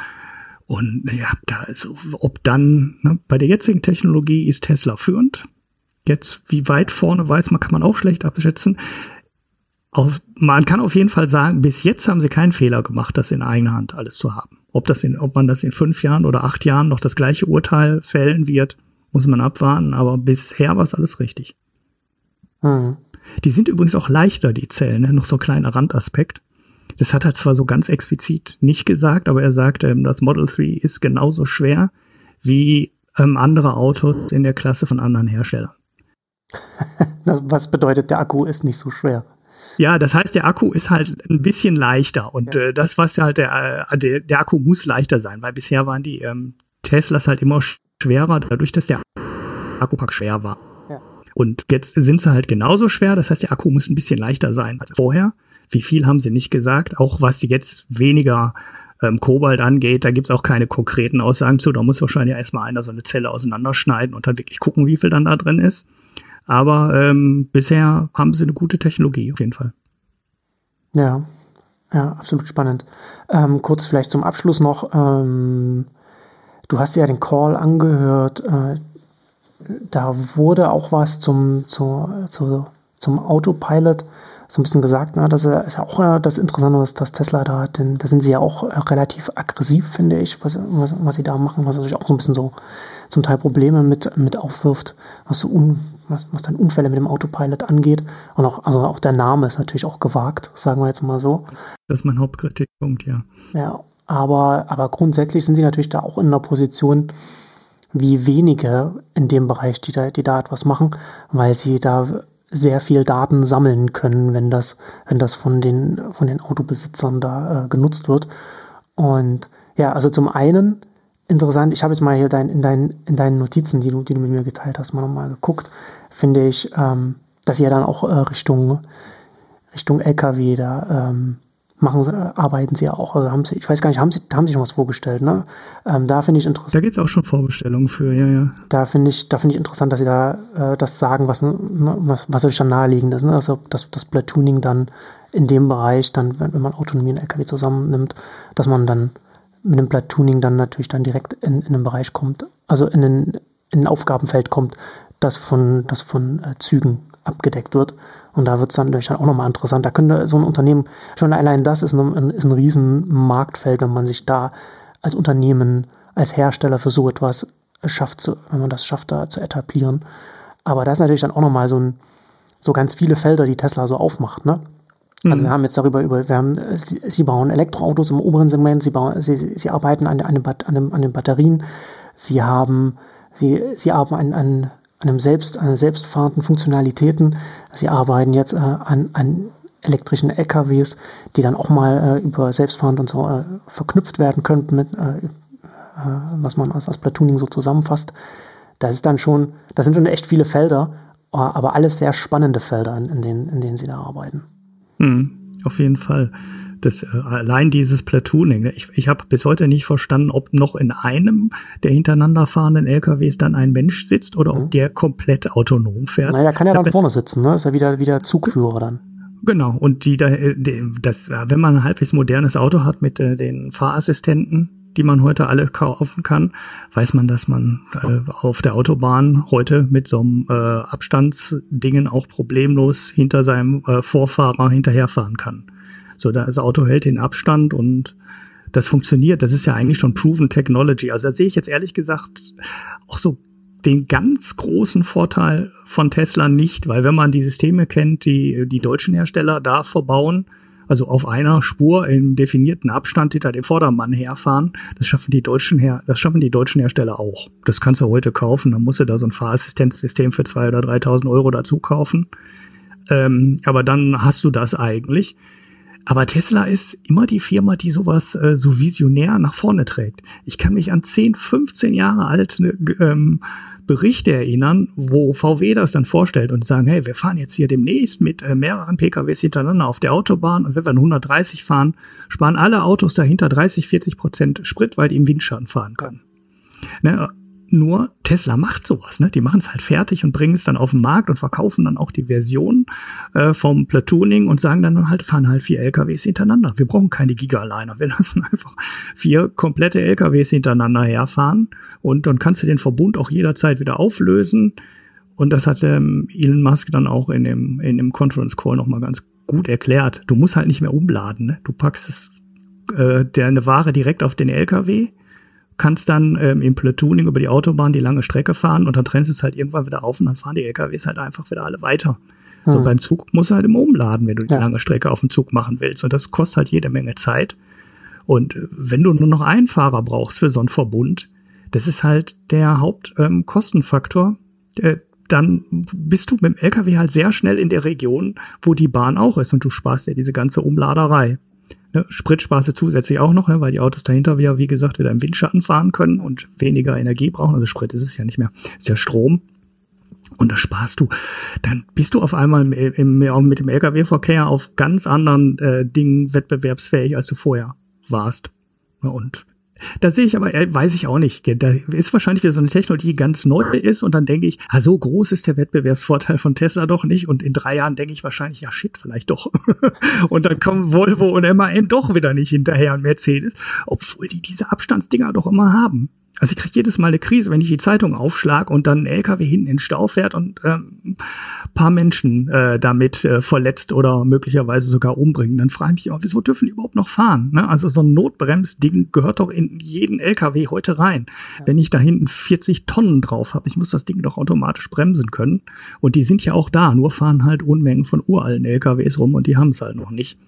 Speaker 2: und ja, da also, ob dann, ne, bei der jetzigen Technologie ist Tesla führend. Jetzt, wie weit vorne weiß man, kann man auch schlecht abschätzen. Auf, man kann auf jeden Fall sagen, bis jetzt haben sie keinen Fehler gemacht, das in eigener Hand alles zu haben. Ob das in, ob man das in fünf Jahren oder acht Jahren noch das gleiche Urteil fällen wird, muss man abwarten, aber bisher war es alles richtig. Hm. Die sind übrigens auch leichter, die Zellen, ne? noch so ein kleiner Randaspekt. Das hat er zwar so ganz explizit nicht gesagt, aber er sagte, ähm, das Model 3 ist genauso schwer wie ähm, andere Autos in der Klasse von anderen Herstellern.
Speaker 1: Was bedeutet, der Akku ist nicht so schwer?
Speaker 2: Ja, das heißt, der Akku ist halt ein bisschen leichter und ja. äh, das, was halt der, äh, der, der Akku muss leichter sein, weil bisher waren die ähm, Teslas halt immer schwerer, dadurch, dass der Akkupack schwer war. Ja. Und jetzt sind sie halt genauso schwer, das heißt, der Akku muss ein bisschen leichter sein als vorher. Wie viel haben sie nicht gesagt? Auch was jetzt weniger ähm, Kobalt angeht, da gibt's auch keine konkreten Aussagen zu. Da muss wahrscheinlich erstmal einer so eine Zelle auseinanderschneiden und dann wirklich gucken, wie viel dann da drin ist. Aber ähm, bisher haben sie eine gute Technologie, auf jeden Fall.
Speaker 1: Ja, ja, absolut spannend. Ähm, kurz vielleicht zum Abschluss noch. Ähm, du hast ja den Call angehört. Äh, da wurde auch was zum, zu, zu, zum Autopilot so ein bisschen gesagt, ne, das ist ja auch äh, das Interessante, was das Tesla da hat, denn da sind sie ja auch äh, relativ aggressiv, finde ich, was, was, was sie da machen, was natürlich auch so ein bisschen so zum Teil Probleme mit, mit aufwirft, was so un, was, was dann Unfälle mit dem Autopilot angeht. Und auch, also auch der Name ist natürlich auch gewagt, sagen wir jetzt mal so.
Speaker 2: Das ist mein Hauptkritikpunkt, ja.
Speaker 1: Ja, aber, aber grundsätzlich sind sie natürlich da auch in einer Position, wie wenige in dem Bereich, die da, die da etwas machen, weil sie da sehr viel Daten sammeln können, wenn das, wenn das von den, von den Autobesitzern da äh, genutzt wird. Und ja, also zum einen interessant, ich habe jetzt mal hier dein, in, dein, in deinen Notizen, die du, die du mit mir geteilt hast, mal nochmal geguckt, finde ich, ähm, dass ihr dann auch äh, Richtung, Richtung LKW da ähm, machen sie, arbeiten sie auch. Also haben sie, ich weiß gar nicht, haben sie, haben sie schon was vorgestellt, ne? Ähm, da finde ich interessant.
Speaker 2: Da gibt es auch schon Vorbestellungen für, ja, ja.
Speaker 1: Da finde ich, da finde ich interessant, dass sie da äh, das sagen, was, was, was natürlich dann naheliegend ist, ne? Also dass das Platooning dann in dem Bereich, dann, wenn, wenn man Autonomie und LKW zusammennimmt, dass man dann mit dem Platooning dann natürlich dann direkt in, in einen Bereich kommt, also in ein, in ein Aufgabenfeld kommt, das von, das von äh, Zügen abgedeckt wird. Und da wird es dann natürlich auch nochmal interessant. Da könnte so ein Unternehmen, schon allein das ist ein, ist ein riesen Marktfeld, wenn man sich da als Unternehmen, als Hersteller für so etwas schafft, zu, wenn man das schafft, da zu etablieren. Aber da ist natürlich dann auch nochmal so, ein, so ganz viele Felder, die Tesla so aufmacht. Ne? Also mhm. wir haben jetzt darüber über, wir haben, sie, sie bauen Elektroautos im oberen Segment, sie, bauen, sie, sie arbeiten an, an, den, an den Batterien, sie haben, sie, sie arbeiten an, an einem selbst, an selbstfahrenden Funktionalitäten. Sie arbeiten jetzt äh, an, an elektrischen LKWs, die dann auch mal äh, über selbstfahrend und so äh, verknüpft werden könnten mit, äh, äh, was man als, als Platooning so zusammenfasst. das ist dann schon, das sind schon echt viele Felder, aber alles sehr spannende Felder, in, in denen, in denen sie da arbeiten.
Speaker 2: Hm, auf jeden Fall. Das, äh, allein dieses Platooning, ne? ich, ich habe bis heute nicht verstanden, ob noch in einem der hintereinander fahrenden LKWs dann ein Mensch sitzt oder mhm. ob der komplett autonom fährt.
Speaker 1: Naja, kann ja dann vorne sitzen, ne? Ist ja wieder, wieder Zugführer dann.
Speaker 2: Genau, und die, die das, wenn man ein halbwegs modernes Auto hat mit äh, den Fahrassistenten, die man heute alle kaufen kann, weiß man, dass man äh, auf der Autobahn heute mit so einem äh, Abstandsdingen auch problemlos hinter seinem äh, Vorfahrer hinterherfahren kann. So, das Auto hält den Abstand und das funktioniert. Das ist ja eigentlich schon proven Technology. Also da sehe ich jetzt ehrlich gesagt auch so den ganz großen Vorteil von Tesla nicht, weil wenn man die Systeme kennt, die die deutschen Hersteller da verbauen, also auf einer Spur im definierten Abstand hinter dem Vordermann herfahren. Das schaffen die deutschen her, das schaffen die deutschen Hersteller auch. Das kannst du heute kaufen. Dann musst du da so ein Fahrassistenzsystem für zwei oder 3.000 Euro dazu kaufen. Ähm, aber dann hast du das eigentlich. Aber Tesla ist immer die Firma, die sowas äh, so visionär nach vorne trägt. Ich kann mich an 10, 15 Jahre alte ähm, Berichte erinnern, wo VW das dann vorstellt und sagen, hey, wir fahren jetzt hier demnächst mit äh, mehreren PKWs hintereinander auf der Autobahn und wenn wir 130 fahren, sparen alle Autos dahinter 30, 40 Prozent Sprit, weil die im Windschatten fahren können. Ne, nur Tesla macht sowas, ne? Die machen es halt fertig und bringen es dann auf den Markt und verkaufen dann auch die Version äh, vom Platooning und sagen dann halt, fahren halt vier LKWs hintereinander. Wir brauchen keine Giga-Liner. Wir lassen einfach vier komplette LKWs hintereinander herfahren und dann kannst du den Verbund auch jederzeit wieder auflösen. Und das hat ähm, Elon Musk dann auch in dem, in dem Conference Call nochmal ganz gut erklärt. Du musst halt nicht mehr umladen. Ne? Du packst es, äh, deine Ware direkt auf den LKW kannst dann ähm, im Platooning über die Autobahn die lange Strecke fahren und dann trennst du es halt irgendwann wieder auf und dann fahren die LKWs halt einfach wieder alle weiter. Hm. So beim Zug musst du halt immer umladen, wenn du die ja. lange Strecke auf dem Zug machen willst. Und das kostet halt jede Menge Zeit. Und äh, wenn du nur noch einen Fahrer brauchst für so einen Verbund, das ist halt der Hauptkostenfaktor. Ähm, äh, dann bist du mit dem LKW halt sehr schnell in der Region, wo die Bahn auch ist und du sparst ja diese ganze Umladerei. Ne, Sprit sparst du zusätzlich auch noch, ne, weil die Autos dahinter wieder, wie gesagt, wieder im Windschatten fahren können und weniger Energie brauchen. Also Sprit ist es ja nicht mehr, ist ja Strom. Und das sparst du. Dann bist du auf einmal im, im, mit dem Lkw-Verkehr auf ganz anderen äh, Dingen wettbewerbsfähig, als du vorher warst. Und da sehe ich aber, äh, weiß ich auch nicht. Da ist wahrscheinlich wieder so eine Technologie, die ganz neu ist und dann denke ich, ah, so groß ist der Wettbewerbsvorteil von Tesla doch nicht und in drei Jahren denke ich wahrscheinlich, ja shit, vielleicht doch. und dann kommen Volvo und MAN doch wieder nicht hinterher und Mercedes, obwohl die diese Abstandsdinger doch immer haben. Also ich kriege jedes Mal eine Krise, wenn ich die Zeitung aufschlag und dann ein LKW hinten in den Stau fährt und ähm, paar Menschen äh, damit äh, verletzt oder möglicherweise sogar umbringen. Dann frage ich mich auch, wieso dürfen die überhaupt noch fahren? Ne? Also so ein Notbremsding gehört doch in jeden LKW heute rein. Ja. Wenn ich da hinten 40 Tonnen drauf habe, ich muss das Ding doch automatisch bremsen können. Und die sind ja auch da, nur fahren halt Unmengen von uralten LKWs rum und die haben es halt noch nicht.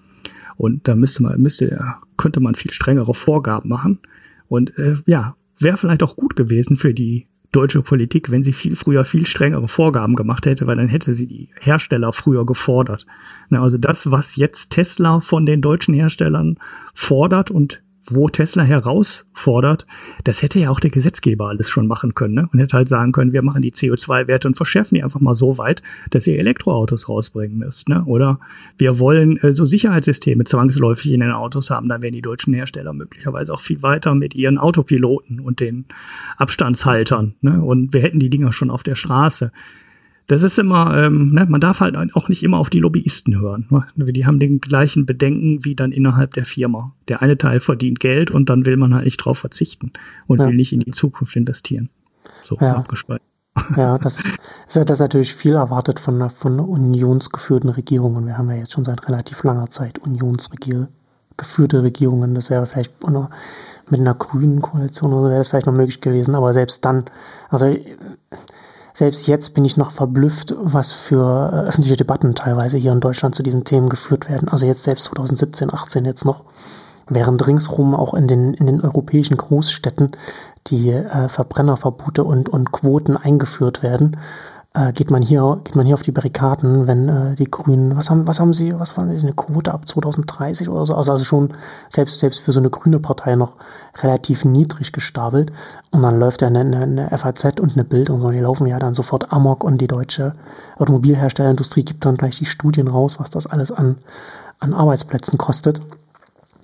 Speaker 2: Und da müsste man, müsste, könnte man viel strengere Vorgaben machen. Und äh, ja, wäre vielleicht auch gut gewesen für die deutsche Politik, wenn sie viel früher viel strengere Vorgaben gemacht hätte, weil dann hätte sie die Hersteller früher gefordert. Also das, was jetzt Tesla von den deutschen Herstellern fordert und wo Tesla herausfordert, das hätte ja auch der Gesetzgeber alles schon machen können. Ne? Man hätte halt sagen können, wir machen die CO2-Werte und verschärfen die einfach mal so weit, dass ihr Elektroautos rausbringen müsst. Ne? Oder wir wollen äh, so Sicherheitssysteme zwangsläufig in den Autos haben, dann wären die deutschen Hersteller möglicherweise auch viel weiter mit ihren Autopiloten und den Abstandshaltern. Ne? Und wir hätten die Dinger schon auf der Straße das ist immer, ähm, ne, man darf halt auch nicht immer auf die Lobbyisten hören. Ne? Die haben den gleichen Bedenken wie dann innerhalb der Firma. Der eine Teil verdient Geld und dann will man halt nicht drauf verzichten und ja. will nicht in die Zukunft investieren. So
Speaker 1: ja. abgespalten. Ja, das ist ja das natürlich viel erwartet von, von unionsgeführten Regierungen. Wir haben ja jetzt schon seit relativ langer Zeit unionsgeführte Regierungen. Das wäre vielleicht mit einer grünen Koalition oder so wäre das vielleicht noch möglich gewesen. Aber selbst dann, also selbst jetzt bin ich noch verblüfft, was für äh, öffentliche Debatten teilweise hier in Deutschland zu diesen Themen geführt werden. Also jetzt selbst 2017, 18 jetzt noch, während ringsrum auch in den, in den europäischen Großstädten die äh, Verbrennerverbote und, und Quoten eingeführt werden, äh, geht man hier, geht man hier auf die Barrikaden, wenn äh, die Grünen, was haben, was haben sie, was waren sie, eine Quote ab 2030 oder so, also, also schon selbst, selbst für so eine grüne Partei noch relativ niedrig gestapelt. Und dann läuft ja eine, eine, eine FAZ und eine Bild und so, die laufen ja dann sofort amok und die deutsche Automobilherstellerindustrie gibt dann gleich die Studien raus, was das alles an, an Arbeitsplätzen kostet.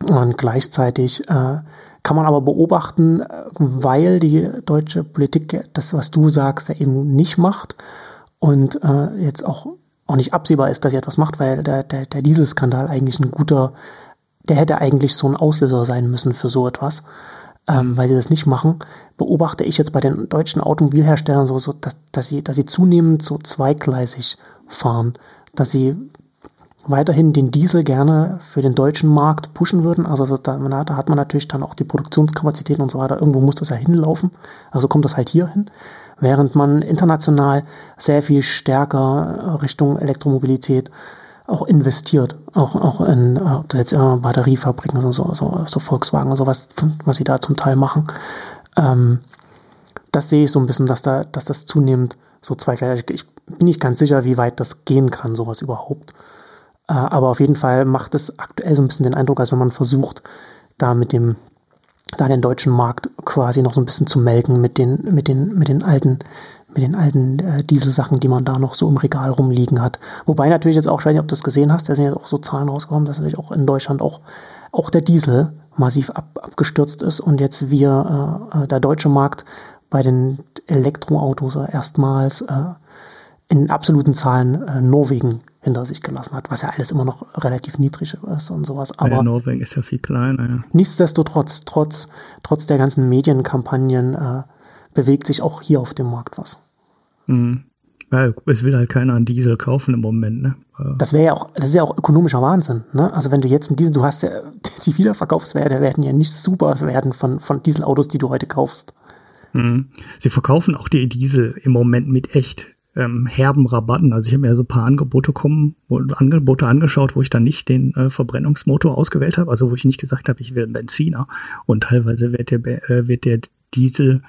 Speaker 1: Und gleichzeitig äh, kann man aber beobachten, weil die deutsche Politik das, was du sagst, ja eben nicht macht und äh, jetzt auch, auch nicht absehbar ist, dass sie etwas macht, weil der, der, der Dieselskandal eigentlich ein guter, der hätte eigentlich so ein Auslöser sein müssen für so etwas. Ähm, weil sie das nicht machen, beobachte ich jetzt bei den deutschen Automobilherstellern so, so dass, dass, sie, dass sie zunehmend so zweigleisig fahren, dass sie weiterhin den Diesel gerne für den deutschen Markt pushen würden. Also da, da, hat man natürlich dann auch die Produktionskapazitäten und so weiter. Irgendwo muss das ja hinlaufen. Also kommt das halt hier hin. Während man international sehr viel stärker Richtung Elektromobilität auch investiert. Auch, auch in äh, ob das jetzt äh, Batteriefabriken, so, so, so Volkswagen und sowas, was sie da zum Teil machen. Ähm, das sehe ich so ein bisschen, dass, da, dass das zunehmend so zweigleisig. Ich bin nicht ganz sicher, wie weit das gehen kann, sowas überhaupt. Äh, aber auf jeden Fall macht es aktuell so ein bisschen den Eindruck, als wenn man versucht, da mit dem, da den deutschen Markt quasi noch so ein bisschen zu melken mit den, mit den, mit den alten, mit den alten äh, Dieselsachen, die man da noch so im Regal rumliegen hat. Wobei natürlich jetzt auch, ich weiß nicht, ob du das gesehen hast, da sind jetzt auch so Zahlen rausgekommen, dass natürlich auch in Deutschland auch, auch der Diesel massiv ab, abgestürzt ist und jetzt wir, äh, der deutsche Markt bei den Elektroautos erstmals äh, in absoluten Zahlen äh, Norwegen hinter sich gelassen hat, was ja alles immer noch relativ niedrig ist und sowas. Aber
Speaker 2: ja, Norwegen ist ja viel kleiner. Ja.
Speaker 1: Nichtsdestotrotz, trotz, trotz der ganzen Medienkampagnen äh, bewegt sich auch hier auf dem Markt was.
Speaker 2: Mhm. Ja, es will halt keiner einen Diesel kaufen im Moment, ne?
Speaker 1: Das wäre ja auch, das ist ja auch ökonomischer Wahnsinn, ne? Also wenn du jetzt einen Diesel, du hast ja, die Wiederverkaufswerte werden ja nicht super werden von, von Dieselautos, die du heute kaufst.
Speaker 2: Mhm. Sie verkaufen auch die Diesel im Moment mit echt ähm, herben Rabatten. Also ich habe mir so ein paar Angebote kommen, Angebote angeschaut, wo ich dann nicht den äh, Verbrennungsmotor ausgewählt habe, also wo ich nicht gesagt habe, ich will einen Benziner. Und teilweise wird der, äh, wird der Diesel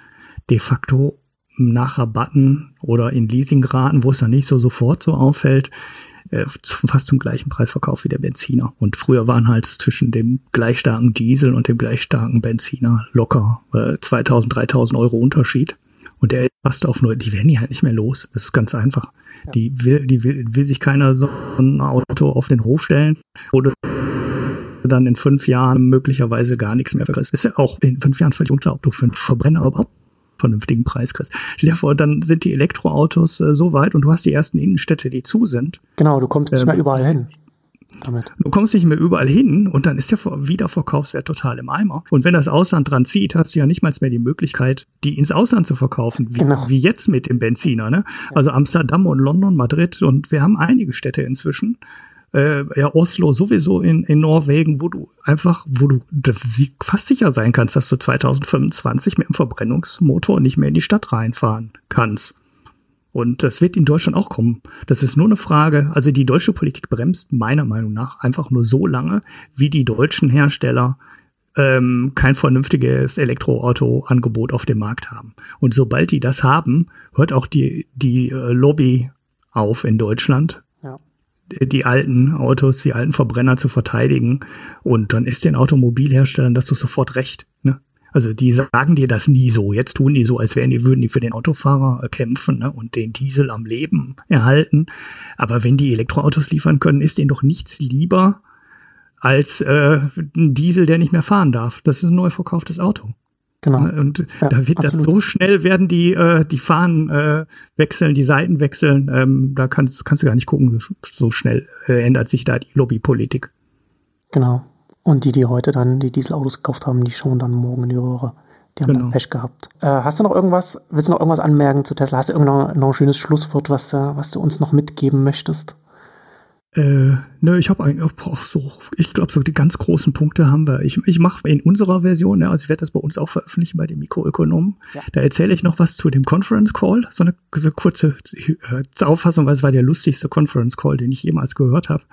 Speaker 2: de facto nach Rabatten oder in Leasingraten, wo es dann nicht so sofort so auffällt, äh, fast zum gleichen Preis verkauft wie der Benziner. Und früher waren halt zwischen dem gleich starken Diesel und dem gleich starken Benziner locker äh, 2000, 3000 Euro Unterschied. Und der passt auf nur, die werden die halt nicht mehr los. Das ist ganz einfach. Ja. Die will, die will, will sich keiner so ein Auto auf den Hof stellen oder dann in fünf Jahren möglicherweise gar nichts mehr verkriegst. Ist ja auch in fünf Jahren völlig unklar, ob du für einen Verbrenner überhaupt vernünftigen Preis kriegst. Stell dir vor, dann sind die Elektroautos äh, so weit und du hast die ersten Innenstädte, die zu sind.
Speaker 1: Genau, du kommst nicht ähm, mehr überall hin
Speaker 2: damit. Du kommst nicht mehr überall hin und dann ist der Wiederverkaufswert total im Eimer. Und wenn das Ausland dran zieht, hast du ja nicht mal mehr die Möglichkeit, die ins Ausland zu verkaufen, wie, genau. wie jetzt mit dem Benziner. Ne? Also Amsterdam und London, Madrid und wir haben einige Städte inzwischen. Äh, ja, Oslo sowieso in, in Norwegen, wo du einfach, wo du fast sicher sein kannst, dass du 2025 mit dem Verbrennungsmotor nicht mehr in die Stadt reinfahren kannst. Und das wird in Deutschland auch kommen. Das ist nur eine Frage, also die deutsche Politik bremst meiner Meinung nach einfach nur so lange, wie die deutschen Hersteller ähm, kein vernünftiges Elektroauto-Angebot auf dem Markt haben. Und sobald die das haben, hört auch die, die äh, Lobby auf in Deutschland, ja. die, alten Autos, die alten Verbrenner zu verteidigen. Und dann ist den Automobilherstellern das so sofort recht. Ne? Also die sagen dir das nie so. Jetzt tun die so, als wären die, würden die für den Autofahrer äh, kämpfen ne, und den Diesel am Leben erhalten. Aber wenn die Elektroautos liefern können, ist denen doch nichts lieber als äh, ein Diesel, der nicht mehr fahren darf. Das ist ein neu verkauftes Auto. Genau. Ne, und ja, da wird absolut. das so schnell werden die äh, die Fahnen äh, wechseln, die Seiten wechseln. Ähm, da kannst kannst du gar nicht gucken. So schnell äh, ändert sich da die Lobbypolitik.
Speaker 1: Genau. Und die, die heute dann die Dieselautos gekauft haben, die schauen dann morgen in die Röhre. Die haben genau. dann Pech gehabt. Äh, hast du noch irgendwas, willst du noch irgendwas anmerken zu Tesla? Hast du irgendein noch ein schönes Schlusswort, was, du, was du uns noch mitgeben möchtest?
Speaker 2: Äh, ne, ich habe eigentlich auch so, ich glaube, so die ganz großen Punkte haben wir. Ich, ich mache in unserer Version, ne, also ich werde das bei uns auch veröffentlichen bei den Mikroökonomen. Ja. Da erzähle ich noch was zu dem Conference Call, so eine so kurze äh, Auffassung, weil es war der lustigste Conference Call, den ich jemals gehört habe,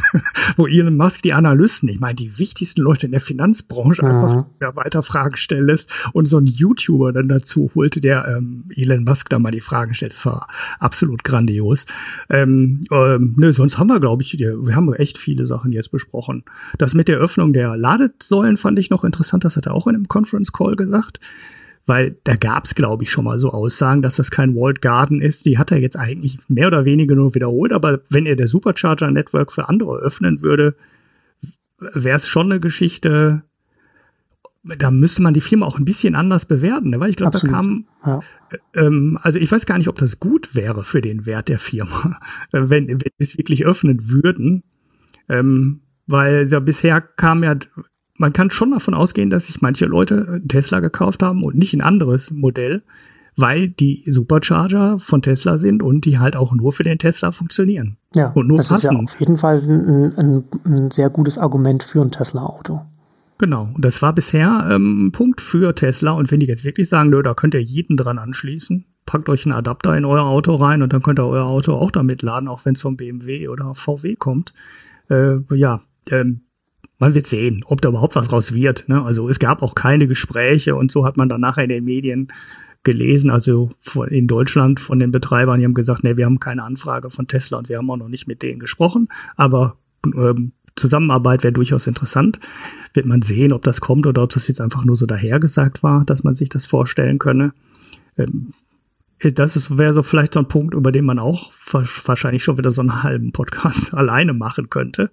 Speaker 2: wo Elon Musk die Analysten, ich meine die wichtigsten Leute in der Finanzbranche, mhm. einfach ja, weiter Fragen stellen lässt und so ein YouTuber dann dazu holte, der ähm, Elon Musk da mal die Fragen stellt. Das war absolut grandios. Ähm, ähm, ne, sonst haben wir glaube ich, wir haben echt viele Sachen jetzt besprochen. Das mit der Öffnung der Ladesäulen fand ich noch interessant, das hat er auch in einem Conference Call gesagt. Weil da gab es, glaube ich, schon mal so Aussagen, dass das kein Walled Garden ist. Die hat er jetzt eigentlich mehr oder weniger nur wiederholt. Aber wenn er der Supercharger Network für andere öffnen würde, wäre es schon eine Geschichte, da müsste man die Firma auch ein bisschen anders bewerten, ne? weil ich glaube, da kam, ja. ähm, also ich weiß gar nicht, ob das gut wäre für den Wert der Firma, wenn, wenn wir es wirklich öffnen würden, ähm, weil ja bisher kam ja, man kann schon davon ausgehen, dass sich manche Leute Tesla gekauft haben und nicht ein anderes Modell, weil die Supercharger von Tesla sind und die halt auch nur für den Tesla funktionieren.
Speaker 1: Ja,
Speaker 2: und nur
Speaker 1: das passen. ist ja auf jeden Fall ein, ein, ein sehr gutes Argument für ein Tesla-Auto.
Speaker 2: Genau, das war bisher ähm, ein Punkt für Tesla. Und wenn die jetzt wirklich sagen, nö, da könnt ihr jeden dran anschließen, packt euch einen Adapter in euer Auto rein und dann könnt ihr euer Auto auch damit laden, auch wenn es vom BMW oder VW kommt. Äh, ja, ähm, man wird sehen, ob da überhaupt was raus wird. Ne? Also es gab auch keine Gespräche und so hat man dann nachher in den Medien gelesen, also in Deutschland von den Betreibern, die haben gesagt, nee, wir haben keine Anfrage von Tesla und wir haben auch noch nicht mit denen gesprochen, aber ähm, Zusammenarbeit wäre durchaus interessant. Wird man sehen, ob das kommt oder ob das jetzt einfach nur so dahergesagt war, dass man sich das vorstellen könne. Ähm, das wäre so vielleicht so ein Punkt, über den man auch wahrscheinlich schon wieder so einen halben Podcast alleine machen könnte,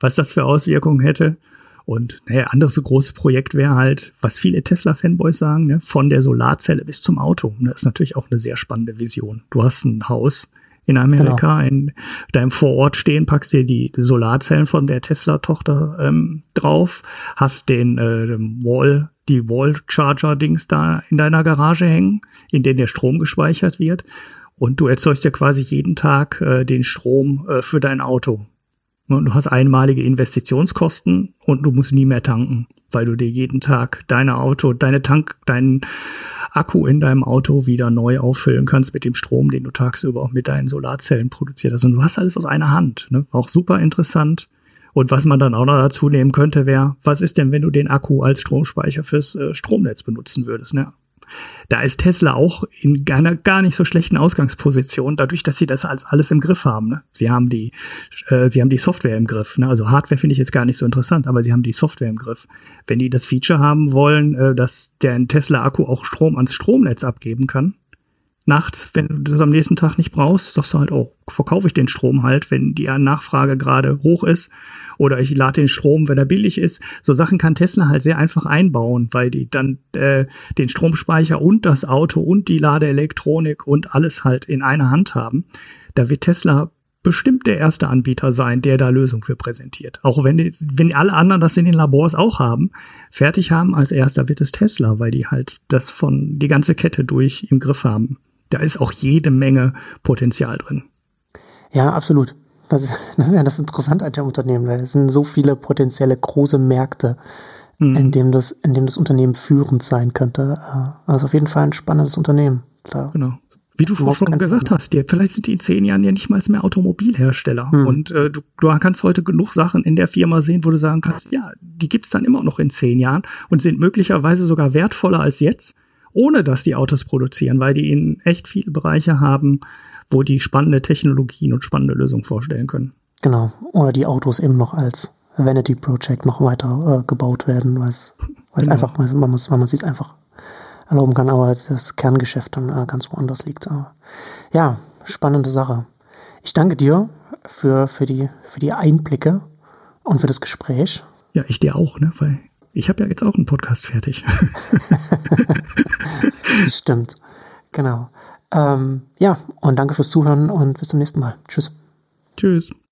Speaker 2: was das für Auswirkungen hätte. Und naja, anderes so großes Projekt wäre halt, was viele Tesla-Fanboys sagen, ne, von der Solarzelle bis zum Auto. Das ist natürlich auch eine sehr spannende Vision. Du hast ein Haus, in Amerika genau. in deinem Vorort stehen, packst dir die Solarzellen von der Tesla-Tochter ähm, drauf, hast den äh, Wall, die Wall-Charger-Dings da in deiner Garage hängen, in denen der Strom gespeichert wird. Und du erzeugst ja quasi jeden Tag äh, den Strom äh, für dein Auto. Und du hast einmalige Investitionskosten und du musst nie mehr tanken, weil du dir jeden Tag deine Auto, deine Tank, deinen Akku in deinem Auto wieder neu auffüllen kannst mit dem Strom, den du tagsüber auch mit deinen Solarzellen produziert hast. Und du hast alles aus einer Hand. Ne? Auch super interessant. Und was man dann auch noch dazu nehmen könnte, wäre, was ist denn, wenn du den Akku als Stromspeicher fürs äh, Stromnetz benutzen würdest? Ne? Da ist Tesla auch in einer gar nicht so schlechten Ausgangsposition, dadurch, dass sie das als alles im Griff haben. Ne? Sie haben die, äh, sie haben die Software im Griff. Ne? Also Hardware finde ich jetzt gar nicht so interessant, aber sie haben die Software im Griff. Wenn die das Feature haben wollen, äh, dass der Tesla-Akku auch Strom ans Stromnetz abgeben kann, nachts, wenn du das am nächsten Tag nicht brauchst, sagst du halt, oh, verkaufe ich den Strom halt, wenn die Nachfrage gerade hoch ist oder ich lade den Strom, wenn er billig ist. So Sachen kann Tesla halt sehr einfach einbauen, weil die dann äh, den Stromspeicher und das Auto und die Ladeelektronik und alles halt in einer Hand haben. Da wird Tesla bestimmt der erste Anbieter sein, der da Lösung für präsentiert. Auch wenn, die, wenn alle anderen das in den Labors auch haben, fertig haben, als erster wird es Tesla, weil die halt das von die ganze Kette durch im Griff haben. Da ist auch jede Menge Potenzial drin.
Speaker 1: Ja, absolut. Das ist, das ist ja das Interessante an dem Unternehmen. Es sind so viele potenzielle große Märkte, mhm. in, dem das, in dem das Unternehmen führend sein könnte. Also auf jeden Fall ein spannendes Unternehmen.
Speaker 2: Da genau. Wie du vorhin schon gesagt hast, die, vielleicht sind die in zehn Jahren ja nicht mal mehr Automobilhersteller. Hm. Und äh, du, du kannst heute genug Sachen in der Firma sehen, wo du sagen kannst, ja, die gibt's dann immer noch in zehn Jahren und sind möglicherweise sogar wertvoller als jetzt, ohne dass die Autos produzieren, weil die in echt viele Bereiche haben, wo die spannende Technologien und spannende Lösungen vorstellen können.
Speaker 1: Genau. Oder die Autos eben noch als Vanity Project noch weiter äh, gebaut werden, weil es genau. einfach, weil man, muss, weil man sich einfach erlauben kann, aber das Kerngeschäft dann äh, ganz woanders liegt. Aber, ja, spannende Sache. Ich danke dir für, für, die, für die Einblicke und für das Gespräch.
Speaker 2: Ja, ich dir auch, ne? Weil ich habe ja jetzt auch einen Podcast fertig.
Speaker 1: Stimmt. Genau. Ähm, ja, und danke fürs Zuhören und bis zum nächsten Mal. Tschüss.
Speaker 2: Tschüss.